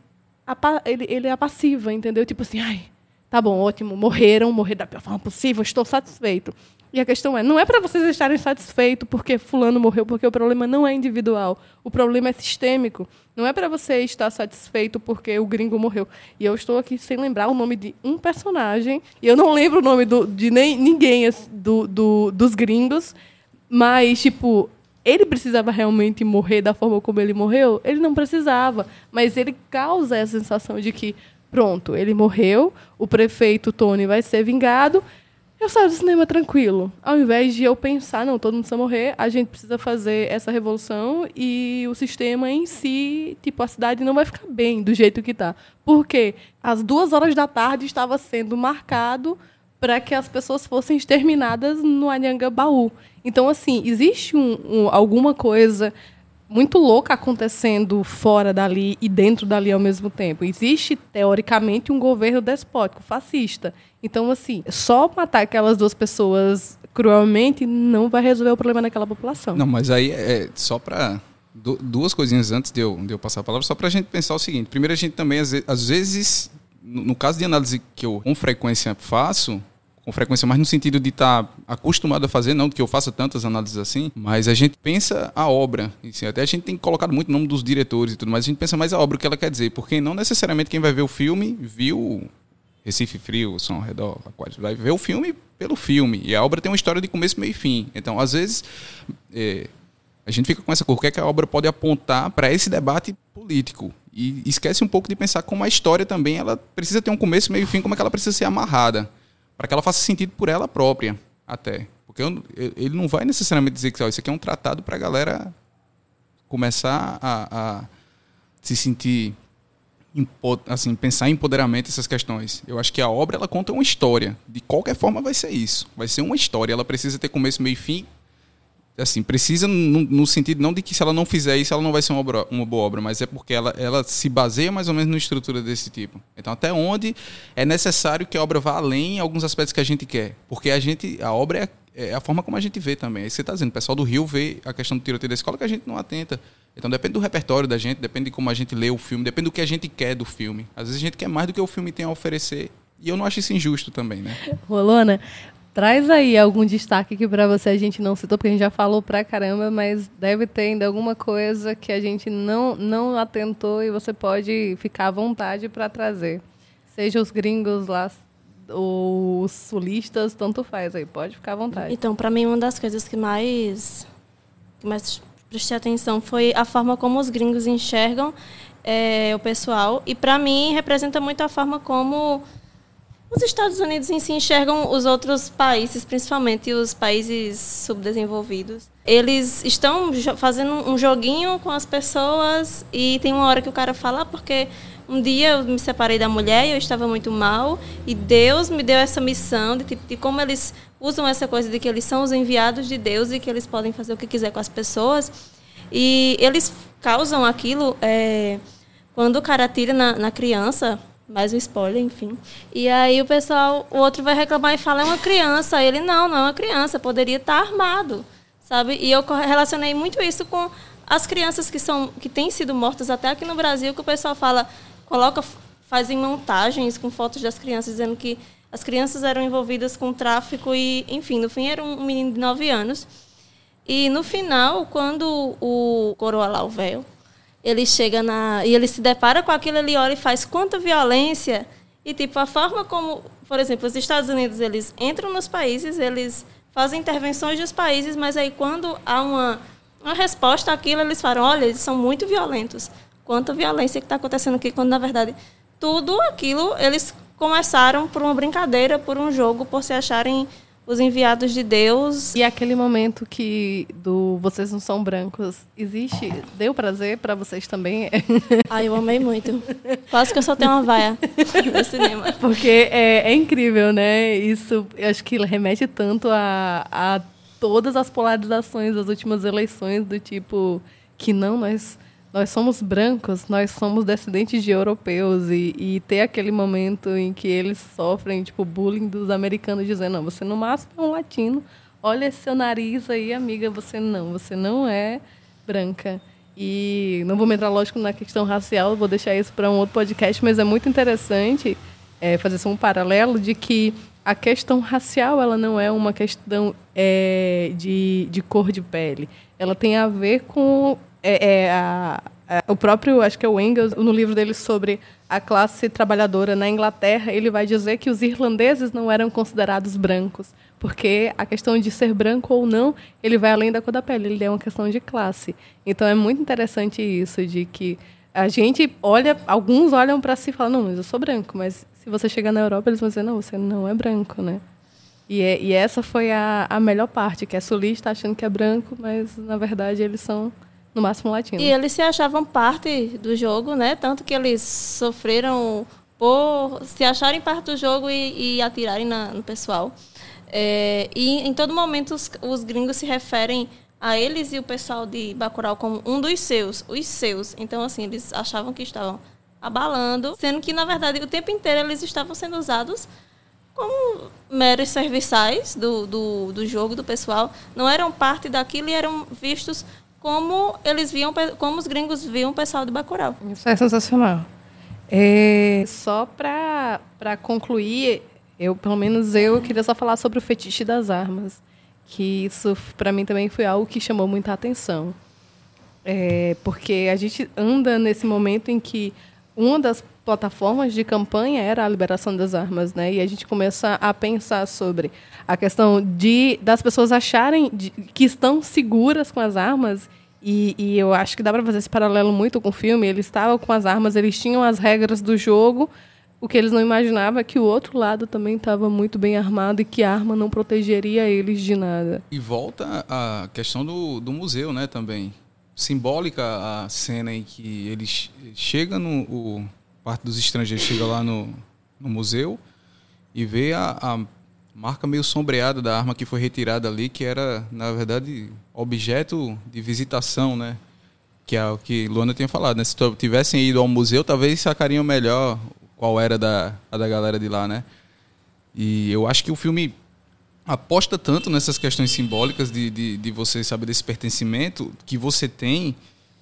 ele, ele é passiva, entendeu? Tipo assim, ai, tá bom, ótimo, morreram, morreram da pior forma possível, estou satisfeito. E a questão é, não é para vocês estarem satisfeitos porque fulano morreu, porque o problema não é individual, o problema é sistêmico. Não é para você estar satisfeito porque o gringo morreu. E eu estou aqui sem lembrar o nome de um personagem, e eu não lembro o nome do- de nem, ninguém assim, do, do- dos gringos, mas, tipo, ele precisava realmente morrer da forma como ele morreu? Ele não precisava. Mas ele causa essa sensação de que, pronto, ele morreu, o prefeito Tony vai ser vingado, eu saio do cinema tranquilo. Ao invés de eu pensar, não, todo mundo precisa morrer, a gente precisa fazer essa revolução e o sistema em si, tipo, a cidade não vai ficar bem do jeito que tá. Por quê? Às duas horas da tarde estava sendo marcado para que as pessoas fossem exterminadas no Anhangabaú. Então, assim, existe um- um- alguma coisa muito louca acontecendo fora dali e dentro dali ao mesmo tempo. Existe, teoricamente, um governo despótico, fascista. Então, assim, só matar aquelas duas pessoas cruelmente não vai resolver o problema daquela população. Não, mas aí é só para duas coisinhas antes de eu, de eu passar a palavra, só para a gente pensar o seguinte. Primeiro, a gente também, às ve- às vezes, no caso de análise que eu com frequência faço, com frequência, mas no sentido de estar acostumado a fazer, não que eu faça tantas análises assim, mas a gente pensa a obra. assim, até a gente tem colocado muito o nome dos diretores e tudo, mas a gente pensa mais a obra, o que ela quer dizer, porque não necessariamente quem vai ver o filme viu Recife Frio, ao Redor, Aquário, vai ver o filme pelo filme. E a obra tem uma história de começo, meio e fim. Então, às vezes, é, a gente fica com essa cor, que, é que a obra pode apontar para esse debate político. E esquece um pouco de pensar como a história também ela precisa ter um começo, meio e fim, como é que ela precisa ser amarrada. Para que ela faça sentido por ela própria, até. Porque eu- ele não vai necessariamente dizer que isso aqui é um tratado para a galera começar a, a se sentir assim, pensar em empoderamento essas questões. Eu acho que a obra ela conta uma história. De qualquer forma vai ser isso. Vai ser uma história. Ela precisa ter começo, meio e fim. Assim, precisa no, no sentido não de que se ela não fizer isso, ela não vai ser uma, obra- uma boa obra, mas é porque ela, ela se baseia mais ou menos numa estrutura desse tipo. Então, até onde é necessário que a obra vá além em alguns aspectos que a gente quer. Porque a gente, a obra é, é a forma como a gente vê também. É isso que você está dizendo. O pessoal do Rio vê a questão do tiroteio da escola que a gente não atenta. Então depende do repertório da gente, depende de como a gente lê o filme, depende do que a gente quer do filme. Às vezes a gente quer mais do que o filme tem a oferecer. E eu não acho isso injusto também, né? Rolona, traz aí algum destaque que pra você a gente não citou, porque a gente já falou pra caramba, mas deve ter ainda alguma coisa que a gente não, não atentou e você pode ficar à vontade pra trazer. Seja os gringos lá, ou os sulistas, tanto faz aí, pode ficar à vontade. Então, para mim, uma das coisas que mais, que mais prestei atenção foi a forma como os gringos enxergam eh, o pessoal. E, para mim, representa muito a forma como os Estados Unidos em si enxergam os outros países, principalmente os países subdesenvolvidos. Eles estão fazendo um joguinho com as pessoas e tem uma hora que o cara fala, ah, porque um dia eu me separei da mulher e eu estava muito mal e Deus me deu essa missão de, tipo, de como eles usam essa coisa de que eles são os enviados de Deus e que eles podem fazer o que quiser com as pessoas. E eles causam aquilo é, quando o cara atira na, na criança, mais um spoiler, enfim. E aí o pessoal, o outro vai reclamar e fala, é uma criança. Aí ele, não, não é uma criança, poderia estar armado, sabe? E eu relacionei muito isso com as crianças que são que têm sido mortas até aqui no Brasil, que o pessoal fala, coloca, fazem montagens com fotos das crianças dizendo que as crianças eram envolvidas com tráfico e, enfim, no fim era um menino de 9 anos. E no final, quando o coroa lá, o véu, ele chega na. E ele se depara com aquilo, ele olha e faz quanta violência. E, tipo, a forma como, por exemplo, os Estados Unidos, eles entram nos países, eles fazem intervenções nos países, mas aí quando há uma, uma resposta àquilo, eles falam: olha, eles são muito violentos. Quanta violência que está acontecendo aqui, quando na verdade tudo aquilo eles começaram por uma brincadeira, por um jogo, por se acharem os enviados de Deus. E aquele momento que do vocês não são brancos existe? Deu prazer pra vocês também? *laughs* Ai, eu amei muito. Quase que eu só tenho uma vaia no cinema. Porque é, é incrível, né? Isso eu acho que remete tanto a, a todas as polarizações das últimas eleições, do tipo que não, nós nós somos brancos, nós somos descendentes de europeus e, e ter aquele momento em que eles sofrem tipo bullying dos americanos dizendo não, você no máximo é um latino, olha esse seu nariz aí, amiga, você não, você não é branca. E não vou entrar, lógico, na questão racial, vou deixar isso para um outro podcast, mas é muito interessante é, fazer um paralelo de que a questão racial ela não é uma questão é, de, de cor de pele. Ela tem a ver com é, é a, a, o próprio, acho que é o Engels, no livro dele sobre a classe trabalhadora na Inglaterra, ele vai dizer que os irlandeses não eram considerados brancos, porque a questão de ser branco ou não, ele vai além da cor da pele, ele é uma questão de classe. Então é muito interessante isso, de que a gente olha, alguns olham para si e falam, não, mas eu sou branco, mas se você chegar na Europa, eles vão dizer, não, você não é branco, né? E, é, e essa foi a, a melhor parte, que é sulista achando que é branco, mas na verdade eles são no máximo latinos. E eles se achavam parte do jogo, né? Tanto que eles sofreram por se acharem parte do jogo e, e atirarem na, no pessoal. É, e em todo momento os, os, gringos se referem a eles e o pessoal de Bacurau como um dos seus, os seus. Então, assim, eles achavam que estavam abalando, sendo que, na verdade, o tempo inteiro eles estavam sendo usados como meros serviçais do, do, do jogo, do pessoal. Não eram parte daquilo e eram vistos como eles viam, como os gringos viam o pessoal de Bacurau. Isso é sensacional. É, só para concluir, eu, pelo menos eu, queria só falar sobre o fetiche das armas, que isso para mim também foi algo que chamou muita atenção. É, porque a gente anda nesse momento em que uma das plataformas de campanha era a liberação das armas, né? E a gente começa a pensar sobre a questão de das pessoas acharem de, que estão seguras com as armas e, e eu acho que dá para fazer esse paralelo muito com o filme. Eles estavam com as armas, eles tinham as regras do jogo, o que eles não imaginavam é que o outro lado também estava muito bem armado e que a arma não protegeria eles de nada. E volta a questão do, do museu, né, também. Simbólica a cena em que eles chegam no... O, parte dos estrangeiros chega lá no, no museu e vê a, a marca meio sombreada da arma que foi retirada ali, que era, na verdade, objeto de visitação, né? Que é o que Luana tinha falado, né? Se tivessem ido ao museu, talvez sacariam melhor qual era da, a da galera de lá, né? E eu acho que o filme aposta tanto nessas questões simbólicas de, de, de você saber desse pertencimento que você tem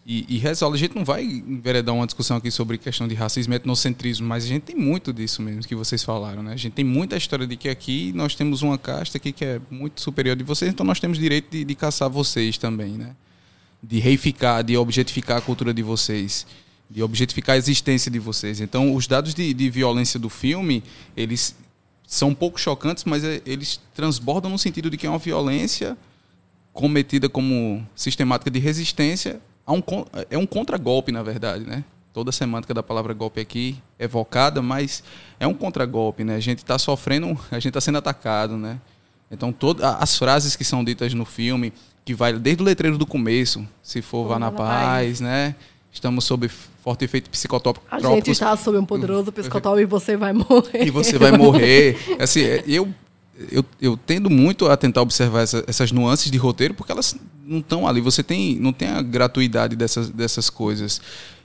e, e resolve. A gente não vai enveredar uma discussão aqui sobre questão de racismo e etnocentrismo, mas a gente tem muito disso mesmo que vocês falaram, né? A gente tem muita história de que aqui nós temos uma casta aqui que é muito superior de vocês, então nós temos direito de, de caçar vocês também, né? De reificar, de objetificar a cultura de vocês de objetificar a existência de vocês. Então, os dados de, de violência do filme, eles são um pouco chocantes, mas é, eles transbordam no sentido de que é uma violência cometida como sistemática de resistência um, é um contragolpe, na verdade, né? Toda a semântica da palavra golpe aqui é evocada, mas é um contragolpe, né? A gente está sofrendo, a gente está sendo atacado, né? Então, todas as frases que são ditas no filme, que vai desde o letreiro do começo, se for vá na paz, paz, né? Estamos sob forte efeito psicotrópico. A gente está sob um poderoso psicotrópico e você vai morrer. E você vai morrer. *laughs* Assim, é, eu, eu, eu tendo muito a tentar observar essa, essas nuances de roteiro, porque elas não estão ali. Você tem, não tem a gratuidade dessas, dessas coisas.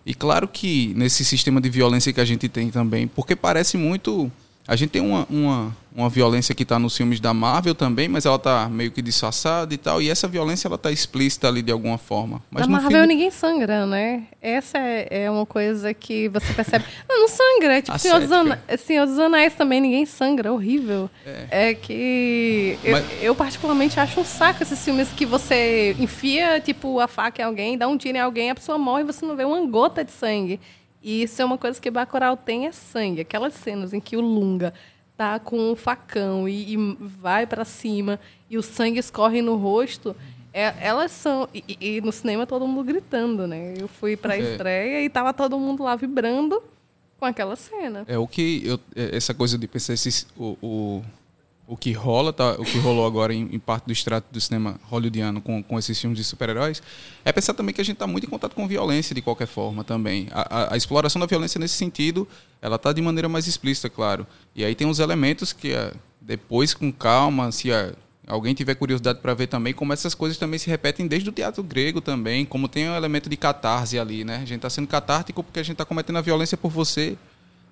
E claro que nesse sistema de violência que a gente tem também, porque parece muito a gente tem uma, uma, uma violência que está nos filmes da Marvel também, mas ela está meio que disfarçada e tal. E essa violência ela está explícita ali de alguma forma. Mas na Marvel ninguém sangra, né? Essa é, é uma coisa que você percebe. *laughs* não, não sangra. É tipo Senhor dos, Ana... Senhor dos Anéis também, ninguém sangra. Horrível. É, é que eu, mas... eu, particularmente acho um saco esses filmes que você enfia tipo a faca em alguém, dá um tiro em alguém, a pessoa morre e você não vê uma gota de sangue. E isso é uma coisa que Bacurau tem é sangue. Aquelas cenas em que o Lunga tá com um facão e, e vai para cima e o sangue escorre no rosto, é, elas são e, e, no cinema todo mundo gritando, né? Eu fui para a é. estreia e tava todo mundo lá vibrando com aquela cena. É o que eu, é, essa coisa de pensar esses, o, o o que rola, tá, o que rolou agora em, em, parte do extrato do cinema hollywoodiano com, com esses filmes de super-heróis, é pensar também que a gente está muito em contato com violência de qualquer forma também. A, a, a exploração da violência nesse sentido, ela está de maneira mais explícita, claro. E aí tem uns elementos que depois, com calma, se a, alguém tiver curiosidade para ver também, como essas coisas também se repetem desde o teatro grego também, como tem um elemento de catarse ali, né? A gente está sendo catártico porque a gente está cometendo a violência por você.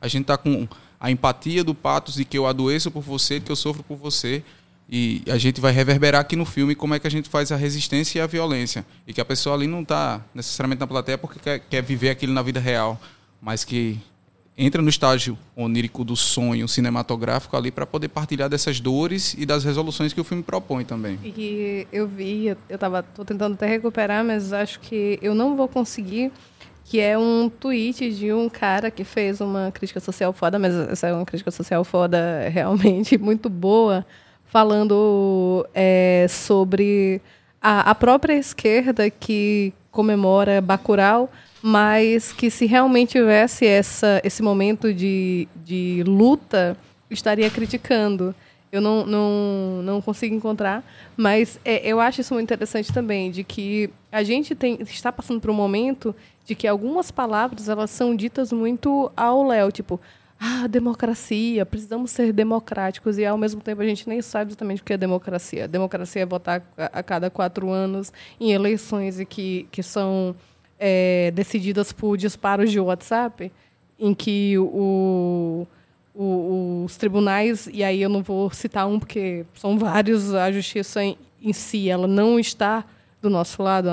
A gente está com a empatia do patos de que eu adoeço por você, que eu sofro por você. E a gente vai reverberar aqui no filme como é que a gente faz a resistência e a violência. E que a pessoa ali não está necessariamente na plateia porque quer, quer viver aquilo na vida real, mas que entra no estágio onírico do sonho cinematográfico ali para poder partilhar dessas dores e das resoluções que o filme propõe também. E eu vi, eu, eu tava tô tentando até recuperar, mas acho que eu não vou conseguir que é um tweet de um cara que fez uma crítica social foda, mas essa é uma crítica social foda realmente *laughs* muito boa, falando é, sobre a, a própria esquerda que comemora Bacurau, mas que se realmente tivesse essa, esse momento de, de luta, estaria criticando. Eu não, não, não consigo encontrar, mas é, eu acho isso muito interessante também, de que a gente tem, está passando por um momento de que algumas palavras elas são ditas muito ao léu, tipo, ah, democracia, precisamos ser democráticos, e ao mesmo tempo a gente nem sabe exatamente o que é democracia. Democracia é votar a, cada quatro anos em eleições e que, que são é, decididas por disparos de WhatsApp, em que o, o, os tribunais, e aí eu não vou citar um porque são vários, a justiça em, em si ela não está do nosso lado.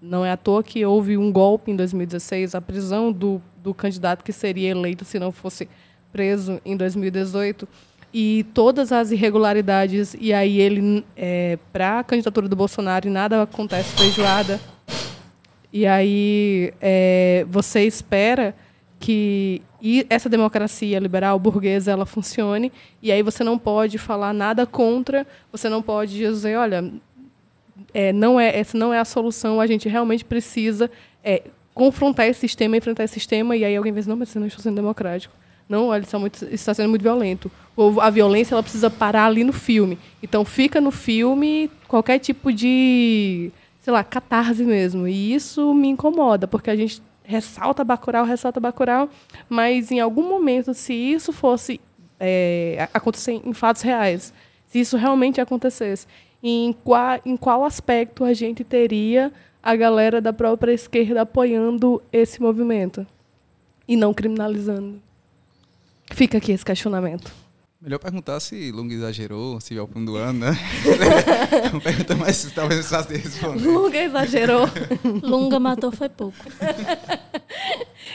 Não é à toa que houve um golpe em 2016, a prisão do, do candidato que seria eleito se não fosse preso em 2018 e todas as irregularidades e aí ele é, para a candidatura do Bolsonaro e nada acontece feijoada e aí é, você espera que essa democracia liberal burguesa ela funcione e aí você não pode falar nada contra, você não pode dizer, olha, é, não é essa não é a solução, a gente realmente precisa é, confrontar esse sistema, enfrentar esse sistema e aí alguém diz, não, mas você não está sendo democrático. Não, olha, está, muito, está sendo muito violento. A violência ela precisa parar ali no filme. Então fica no filme qualquer tipo de sei lá, catarse mesmo. E isso me incomoda, porque a gente ressalta Bacurau, ressalta Bacurau, mas em algum momento, se isso fosse é, acontecer em fatos reais, se isso realmente acontecesse, em qual, em qual aspecto a gente teria a galera da própria esquerda apoiando esse movimento e não criminalizando? Fica aqui esse questionamento. Melhor perguntar se Lunga exagerou, se é o fim do ano, né? *laughs* Uma pergunta mais talvez fácil de responder. Lunga exagerou. *laughs* Lunga matou foi pouco.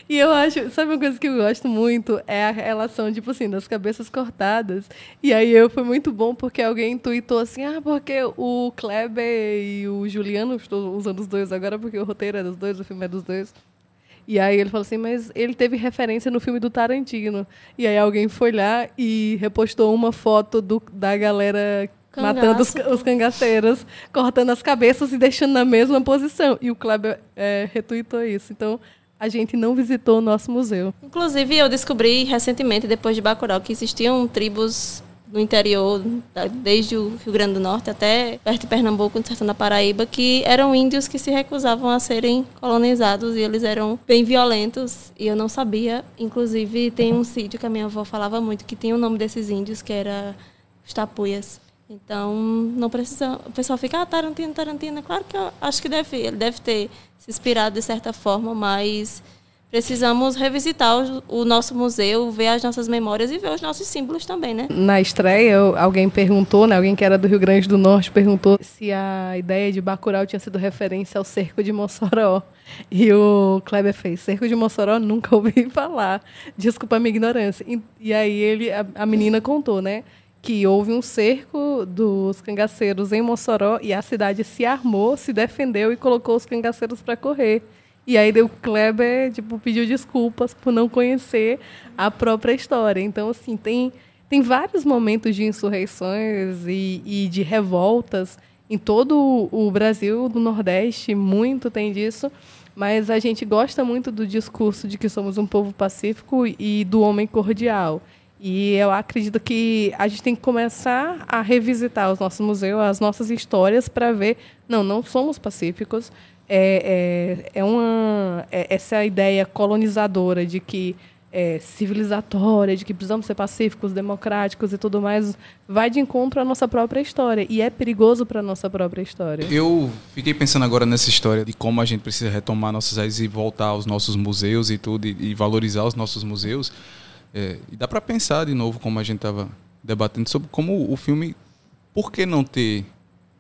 e eu acho, sabe uma coisa que eu gosto muito? É a relação, tipo assim, das cabeças cortadas. E aí eu foi muito bom porque alguém tweetou assim, ah, porque o Kleber e o Juliano, estou usando os dois agora porque o roteiro é dos dois, o filme é dos dois e aí ele falou assim, mas ele teve referência no filme do Tarantino. E aí alguém foi lá e repostou uma foto do, da galera Cangaço. matando os, os cangaceiros, cortando as cabeças e deixando na mesma posição. E o Kleber é, retweetou isso. Então, a gente não visitou o nosso museu. Inclusive, eu descobri recentemente, depois de Bacurau, que existiam tribos no interior, desde o Rio Grande do Norte até perto de Pernambuco, no sertão da Paraíba, que eram índios que se recusavam a serem colonizados e eles eram bem violentos e eu não sabia. Inclusive, tem um sítio que a minha avó falava muito que tinha o nome desses índios, que era os Tapuias. Então, não precisa. O pessoal fica, ah, Tarantino, Tarantino. Claro que eu acho que deve, ele deve ter se inspirado de certa forma, mas precisamos revisitar o, o, nosso museu, ver as nossas memórias e ver os nossos símbolos também, né? Na estreia, alguém perguntou, né, alguém que era do Rio Grande do Norte perguntou se a ideia de Bacurau tinha sido referência ao cerco de Mossoró. E o Kleber fez, cerco de Mossoró, nunca *laughs* ouvi falar. Desculpa a minha ignorância. E, e aí ele, a, a menina contou, né? que houve um cerco dos cangaceiros em Mossoró e a cidade se armou, se defendeu e colocou os cangaceiros para correr. E aí o Kleber tipo, pediu desculpas por não conhecer a própria história. Então, assim, tem, tem vários momentos de insurreições e, e de revoltas em todo o Brasil, do Nordeste, muito tem disso. Mas a gente gosta muito do discurso de que somos um povo pacífico e do homem cordial. E eu acredito que a gente tem que começar a revisitar os nossos museus, as nossas histórias, para ver, não, não somos pacíficos, é, é, é uma é, essa ideia colonizadora de que é, civilizatória, de que precisamos ser pacíficos, democráticos e tudo mais, vai de encontro à nossa própria história. E é perigoso para a nossa própria história. Eu fiquei pensando agora nessa história de como a gente precisa retomar nossas raízes e voltar aos nossos museus e tudo, e, e valorizar os nossos museus. É, e dá para pensar de novo, como a gente estava debatendo, sobre como o filme, por que não ter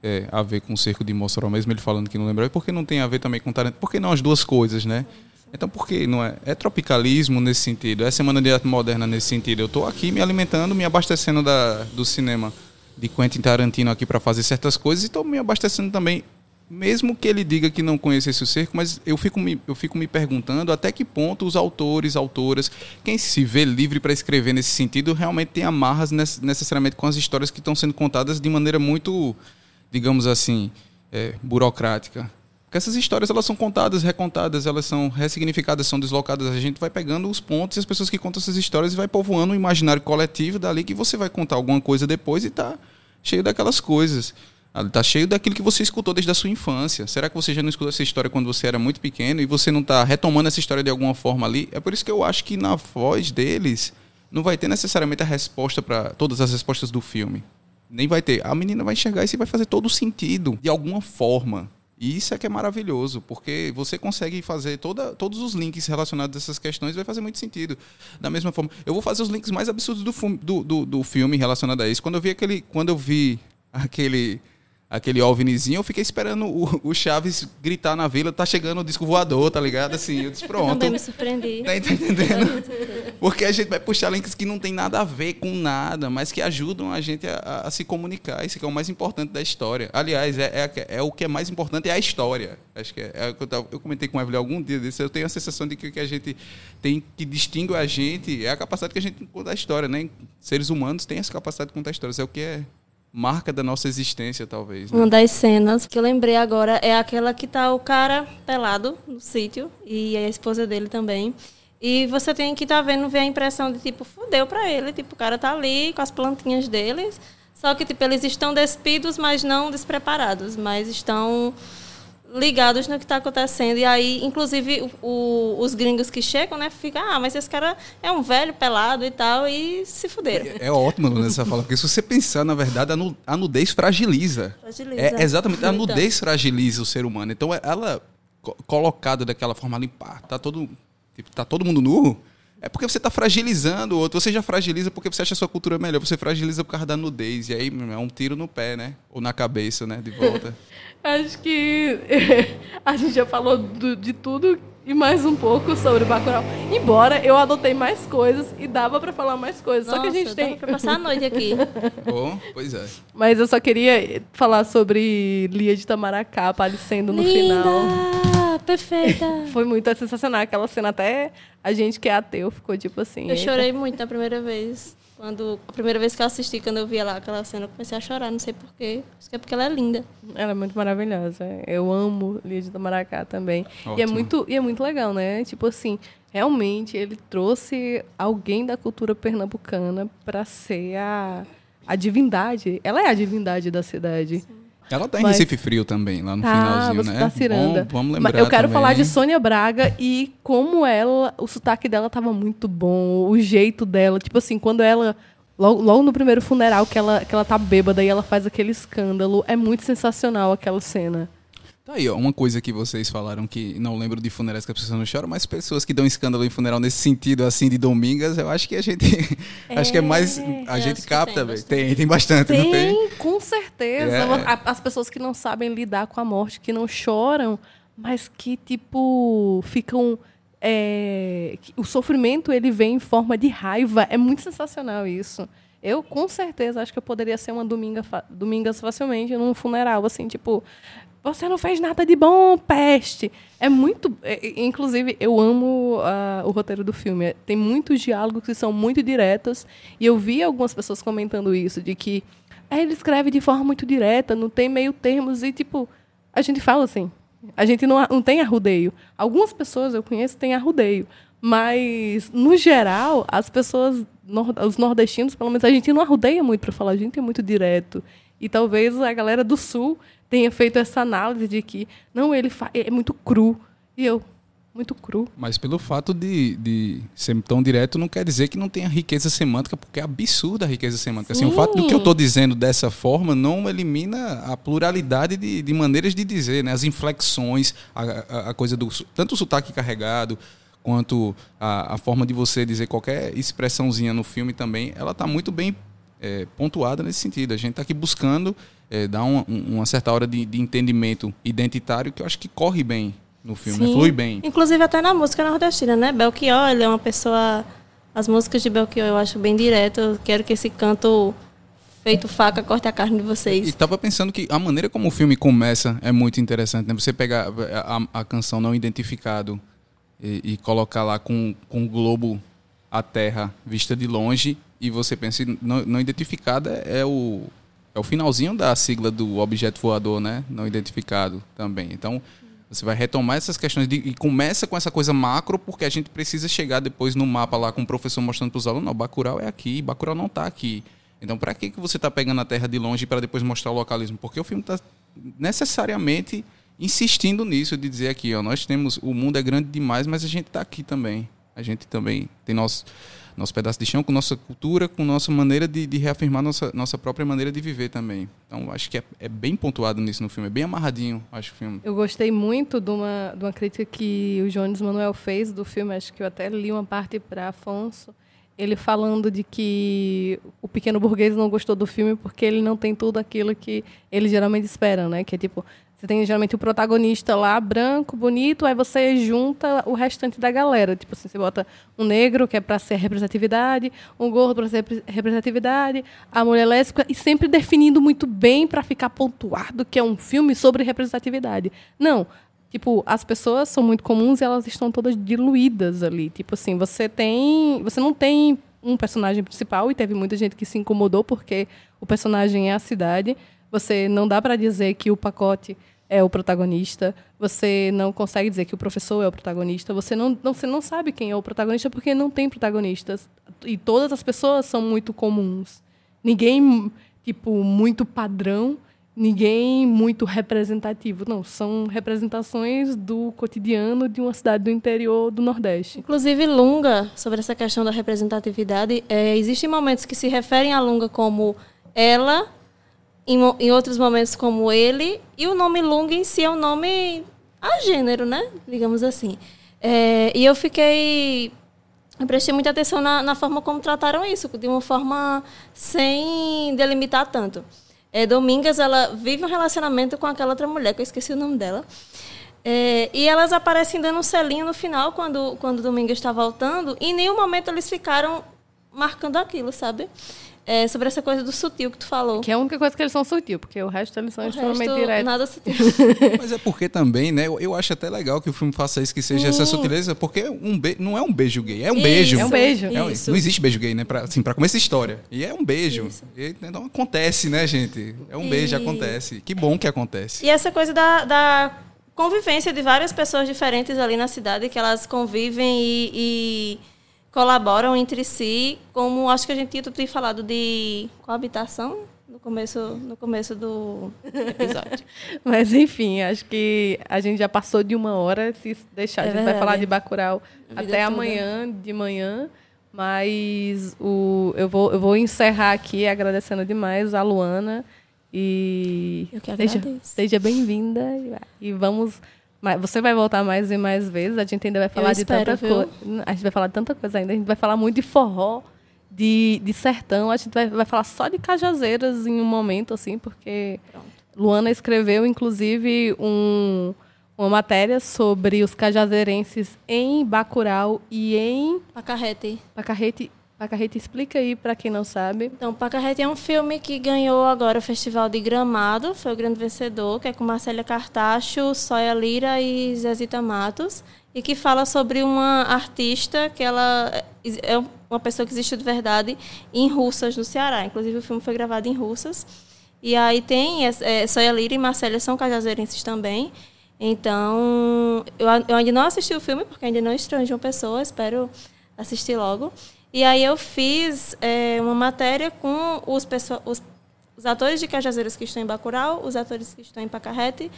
é, a ver com o Cerco de Mossoró, mesmo ele falando que não lembrava, por que não tem a ver também com Tarantino? Por que não as duas coisas, né? Então, por que não é? É tropicalismo nesse sentido, é Semana de Arte Moderna nesse sentido. Eu estou aqui me alimentando, me abastecendo da, do cinema de Quentin Tarantino aqui para fazer certas coisas e estou me abastecendo também, mesmo que ele diga que não conhecesse o cerco, mas eu fico me, eu fico me perguntando até que ponto os autores, autoras, quem se vê livre para escrever nesse sentido, realmente tem amarras necessariamente com as histórias que estão sendo contadas de maneira muito, digamos assim, é, burocrática porque essas histórias elas são contadas, recontadas, elas são ressignificadas, são deslocadas. A gente vai pegando os pontos e as pessoas que contam essas histórias e vai povoando o imaginário coletivo dali que você vai contar alguma coisa depois e tá cheio daquelas coisas. Tá cheio daquilo que você escutou desde a sua infância. Será que você já não escutou essa história quando você era muito pequeno e você não está retomando essa história de alguma forma ali? É por isso que eu acho que na voz deles não vai ter necessariamente a resposta para todas as respostas do filme. Nem vai ter. A menina vai enxergar isso e vai fazer todo sentido de alguma forma. E isso é que é maravilhoso, porque você consegue fazer toda, todos os links relacionados a essas questões, vai fazer muito sentido. Da mesma forma, eu vou fazer os links mais absurdos do, do, do, do filme relacionado a isso. Quando eu vi aquele. Quando eu vi aquele aquele OVNIzinho, eu fiquei esperando o, *laughs* o, Chaves gritar na vila, tá chegando o disco voador, tá ligado? Assim, eu disse, pronto. Também me surpreendi. Tá entendendo? Porque a gente vai puxar links que não tem nada a ver com nada, mas que ajudam a gente a, a se comunicar. Isso que é o mais importante da história. Aliás, é, é, é, o que é mais importante é a história. Acho que é, é eu, eu, comentei com a Evelyn algum dia desse, eu tenho a sensação de que o que a gente tem que distingue a gente é a capacidade que a gente contar a história, né? Seres humanos têm essa capacidade de contar histórias. É o que é marca da nossa existência, talvez. Né? Uma das cenas que eu lembrei agora é aquela que tá o cara pelado no sítio e a esposa dele também. E você tem que estar tá vendo, ver a impressão de tipo, fudeu pra ele. Tipo, o cara tá ali com as plantinhas deles. Só que, tipo, eles estão despidos, mas não despreparados. Mas estão ligados no que está acontecendo. E aí, inclusive, o, o, os gringos que chegam, né, ficam, ah, mas esse cara é um velho pelado e tal, e se fuderam. É, é ótimo, Luna, essa fala, porque se você pensar, na verdade, a, nudez fragiliza. Fragiliza. É, exatamente, a então. nudez fragiliza o ser humano. Então, ela colocada daquela forma ali, pá, tá todo, tipo, tá todo mundo nu, é porque você está fragilizando o outro. Você já fragiliza porque você acha a sua cultura melhor. Você fragiliza por causa da nudez. E aí é um tiro no pé, né? Ou na cabeça, né? De volta. *laughs* Acho que *laughs* a gente já falou do, de tudo e mais um pouco sobre Bacurau. Embora eu adotei mais coisas e dava para falar mais coisas. Nossa, só que a gente tem para passar a noite aqui. *laughs* oh, pois é. Mas eu só queria falar sobre Lia de Tamaracá aparecendo no Linda! final. Perfeita. *laughs* Foi muito sensacional aquela cena até a gente que é ateu ficou tipo assim. Eu chorei muito na primeira vez. Quando, a primeira vez que eu assisti, quando eu via lá aquela cena, eu comecei a chorar, não sei porquê. Acho que é porque ela é linda. Ela é muito maravilhosa. Eu amo Lídia do Maracá também. E é, muito, e é muito legal, né? Tipo assim, realmente ele trouxe alguém da cultura pernambucana para ser a, a divindade. Ela é a divindade da cidade. Sim. Ela tá em Mas... Recife Frio também, lá no tá, finalzinho, né? Tá ciranda. Bom, vamos lembrar Eu quero também. falar de Sônia Braga e como ela, o sotaque dela tava muito bom, o jeito dela, tipo assim, quando ela logo, logo no primeiro funeral que ela que ela tá bêbada e ela faz aquele escândalo, é muito sensacional aquela cena. Tá aí, ó, uma coisa que vocês falaram que não lembro de funerais que as pessoas não choram, mas pessoas que dão escândalo em funeral nesse sentido, assim, de domingas, eu acho que a gente. É, *laughs* acho que é mais. A gente capta, velho. Tem, tem, bastante, tem, não tem? Com certeza. É. As pessoas que não sabem lidar com a morte, que não choram, mas que, tipo, ficam. É, o sofrimento ele vem em forma de raiva. É muito sensacional isso. Eu, com certeza, acho que eu poderia ser uma dominga, domingas facilmente num funeral, assim, tipo, você não fez nada de bom, peste. É muito. É, inclusive, eu amo uh, o roteiro do filme. Tem muitos diálogos que são muito diretos. E eu vi algumas pessoas comentando isso, de que é, ele escreve de forma muito direta, não tem meio termos. E, tipo, a gente fala assim. A gente não, não tem arrudeio. Algumas pessoas eu conheço têm arrudeio. Mas, no geral, as pessoas, os nordestinos, pelo menos, a gente não arrudeia muito para falar, a gente é muito direto. E talvez a galera do Sul tenha feito essa análise de que, não, ele é muito cru. E eu, muito cru. Mas pelo fato de, de ser tão direto, não quer dizer que não tenha riqueza semântica, porque é absurda a riqueza semântica. Assim, o Sim. fato do que eu estou dizendo dessa forma não elimina a pluralidade de, de maneiras de dizer, né? As inflexões, a, a- a coisa do... Tanto o sotaque carregado, quanto a, a forma de você dizer qualquer expressãozinha no filme também, ela está muito bem é, pontuada nesse sentido. A gente está aqui buscando é, dar uma, um- uma certa hora de, de entendimento identitário que eu acho que corre bem no filme, né? Flui bem. Inclusive até na música nordestina, né? Belchior, ele é uma pessoa. As músicas de Belchior eu acho bem direto. Eu quero que esse canto feito faca corte a carne de E vocês. tava pensando que a maneira como o filme começa é muito interessante, né? Você pegar a, a- a canção não identificado e, e colocar lá com, com o globo a terra vista de longe e você pensa não, não identificada é o é o finalzinho da sigla do objeto voador, né? Não identificado também. Então você vai retomar essas questões de, e começa com essa coisa macro porque a gente precisa chegar depois no mapa lá com o professor mostrando para os alunos, não, Bacurau é aqui, Bacurau não está aqui. Então, para que, que você está pegando a Terra de longe para depois mostrar o localismo? Porque o filme está necessariamente insistindo nisso, de dizer aqui, ó, nós temos, o mundo é grande demais, mas a gente está aqui também. A gente também tem nosso, nosso pedaço de chão com nossa cultura, com nossa maneira de, de reafirmar nossa, nossa própria maneira de viver também. Então, acho que é, é bem pontuado nisso no filme, é bem amarradinho, acho o filme. Eu gostei muito de uma, de uma crítica que o Jones Manuel fez do filme, acho que eu até li uma parte para Afonso, ele falando de que o pequeno burguês não gostou do filme porque ele não tem tudo aquilo que ele geralmente espera, né? Que é tipo, você tem geralmente o protagonista lá, branco, bonito, aí você junta o restante da galera. Tipo assim, você bota um negro, que é para ser representatividade, um gordo para ser repre- representatividade, a mulher lésbica, e sempre definindo muito bem para ficar pontuado que é um filme sobre representatividade. Não. Tipo, as pessoas são muito comuns e elas estão todas diluídas ali. Tipo assim, você tem. Você não tem um personagem principal, e teve muita gente que se incomodou porque o personagem é a cidade. Você não dá para dizer que o pacote é o protagonista. Você não consegue dizer que o professor é o protagonista. Você não, não, você não sabe quem é o protagonista porque não tem protagonistas. E todas as pessoas são muito comuns. Ninguém, tipo, muito padrão, ninguém muito representativo. Não, são representações do cotidiano de uma cidade do interior do Nordeste. Inclusive, Lunga, sobre essa questão da representatividade, é, existem momentos que se referem a Lunga como ela, em, em outros momentos como ele, e o nome Lunga em si é um nome a gênero, né? Digamos assim. É, e eu fiquei. Eu prestei muita atenção na, na forma como trataram isso, de uma forma sem delimitar tanto. É, Domingas, ela vive um relacionamento com aquela outra mulher, que eu esqueci o nome dela. É, e elas aparecem dando um selinho no final, quando, quando Domingas está voltando, e em nenhum momento eles ficaram marcando aquilo, sabe? É, sobre essa coisa do sutil que tu falou. Que é a única coisa que eles são sutil, porque o resto eles são o extremamente resto, diretos. nada sutil. *laughs* Mas é porque também, né? Eu, eu acho até legal que o filme faça isso, que seja essa sutileza, porque um be não é um beijo gay, é um Isso, beijo. É um beijo. É um- Isso. não existe beijo gay, né? Pra, assim, pra começar a história. E é um beijo. E não acontece, né, gente? É um beijo, E- acontece. Que bom que acontece. E essa coisa da, da convivência de várias pessoas diferentes ali na cidade, que elas convivem e, e colaboram entre si, como acho que a gente tinha falado de coabitação no começo, no começo do episódio. *laughs* Mas enfim, acho que a gente já passou de uma hora. Se deixar, É a gente vai falar de Bacurau até toda. amanhã, de manhã. Mas o, eu, vou, eu vou encerrar aqui agradecendo demais a Luana. E Eu que seja, agradeço. seja bem-vinda. e- E vamos. Mas Você vai voltar mais e mais vezes. A gente ainda vai falar de espero, tanta coisa. A gente vai falar de tanta coisa ainda. A gente vai falar muito de forró, de, de sertão. A gente vai, vai falar só de cajazeiras em um momento, assim, porque Luana escreveu, inclusive, um, uma matéria sobre os cajazeirenses em Bacurau e em Pacarrete. Pacarrete. Pacarrete, explica aí para quem não sabe. Então, Pacarrete é um filme que ganhou agora o Festival de Gramado, foi o grande vencedor, que é com Marcélia Cartacho, Soia Lira e Zezita Matos, e que fala sobre uma artista que ela é uma pessoa que existiu de verdade em Russas, no Ceará. Inclusive, o filme foi gravado em Russas. E aí tem é, Soia Lira e Marcélia são cajazeirenses também. Então, eu, eu ainda não assisti o filme, porque ainda não estreou em João Pessoa, espero assistir logo. E aí eu fiz é, uma matéria com os, os, os atores de Cajazeiras que estão em Bacurau, os atores que estão em Pacarrete,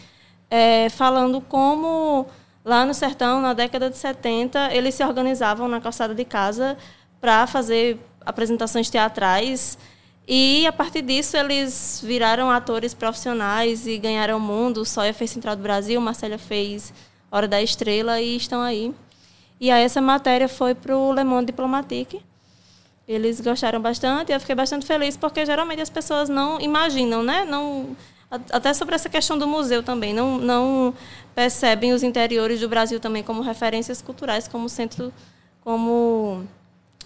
é, falando como Lá no sertão, na década de 70, eles se organizavam na calçada de casa para fazer apresentações teatrais. E a partir disso eles viraram atores profissionais e ganharam o mundo. Sóia fez Central do Brasil, Marcela fez Hora da Estrela e estão aí. E aí essa matéria foi para o Le Monde Diplomatique. Eles gostaram bastante e eu fiquei bastante feliz porque geralmente as pessoas não imaginam, né? Não, até sobre essa questão do museu também, não, não percebem os interiores do Brasil também como referências culturais, como centro, como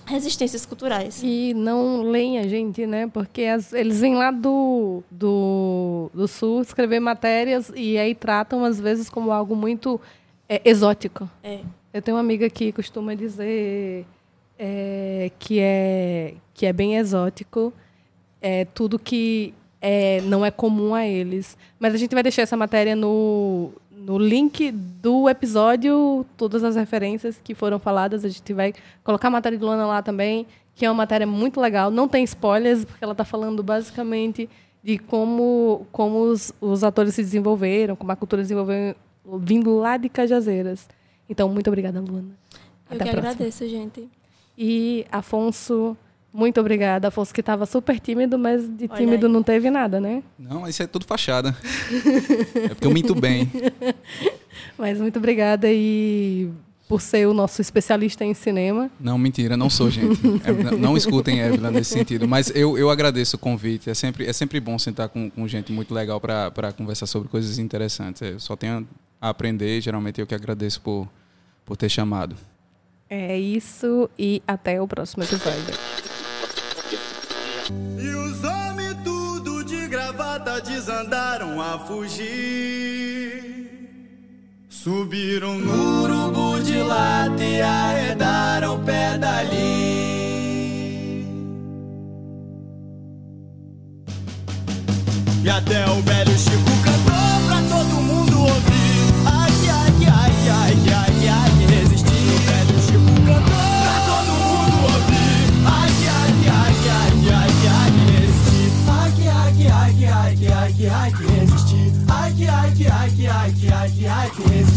resistências culturais. E não leem a gente, né? Porque as, eles vêm lá do, do, do sul escrever matérias e aí tratam, às vezes, como algo muito é, exótico. É. Eu tenho uma amiga que costuma dizer é, que, é, que é bem exótico, é tudo que é, não é comum a eles. Mas a gente vai deixar essa matéria no, no link do episódio, todas as referências que foram faladas. A gente vai colocar a matéria de Luana lá também, que é uma matéria muito legal. Não tem spoilers, porque ela está falando basicamente de como, como os, os atores se desenvolveram, como a cultura desenvolveu vindo lá de Cajazeiras. Então, muito obrigada, Luana. Eu Até que a próxima. agradeço, gente. E Afonso, muito obrigada. Afonso que estava super tímido, mas de Olha tímido aí. não teve nada, né? Não, isso é tudo fachada. é porque eu minto bem. *laughs* Mas muito obrigada e por ser o nosso especialista em cinema. Não, mentira, não sou, gente. É, não, não escutem Evelyn nesse sentido. Mas eu, eu agradeço o convite. É sempre, é sempre bom sentar com, com gente muito legal para conversar sobre coisas interessantes. Eu só tenho a aprender, geralmente eu que agradeço por, por ter chamado. É isso e até o próximo episódio. E os homens tudo de gravata desandaram a fugir. Subiram no urubu de lata e arredaram o pé dali. E até o velho Chico like.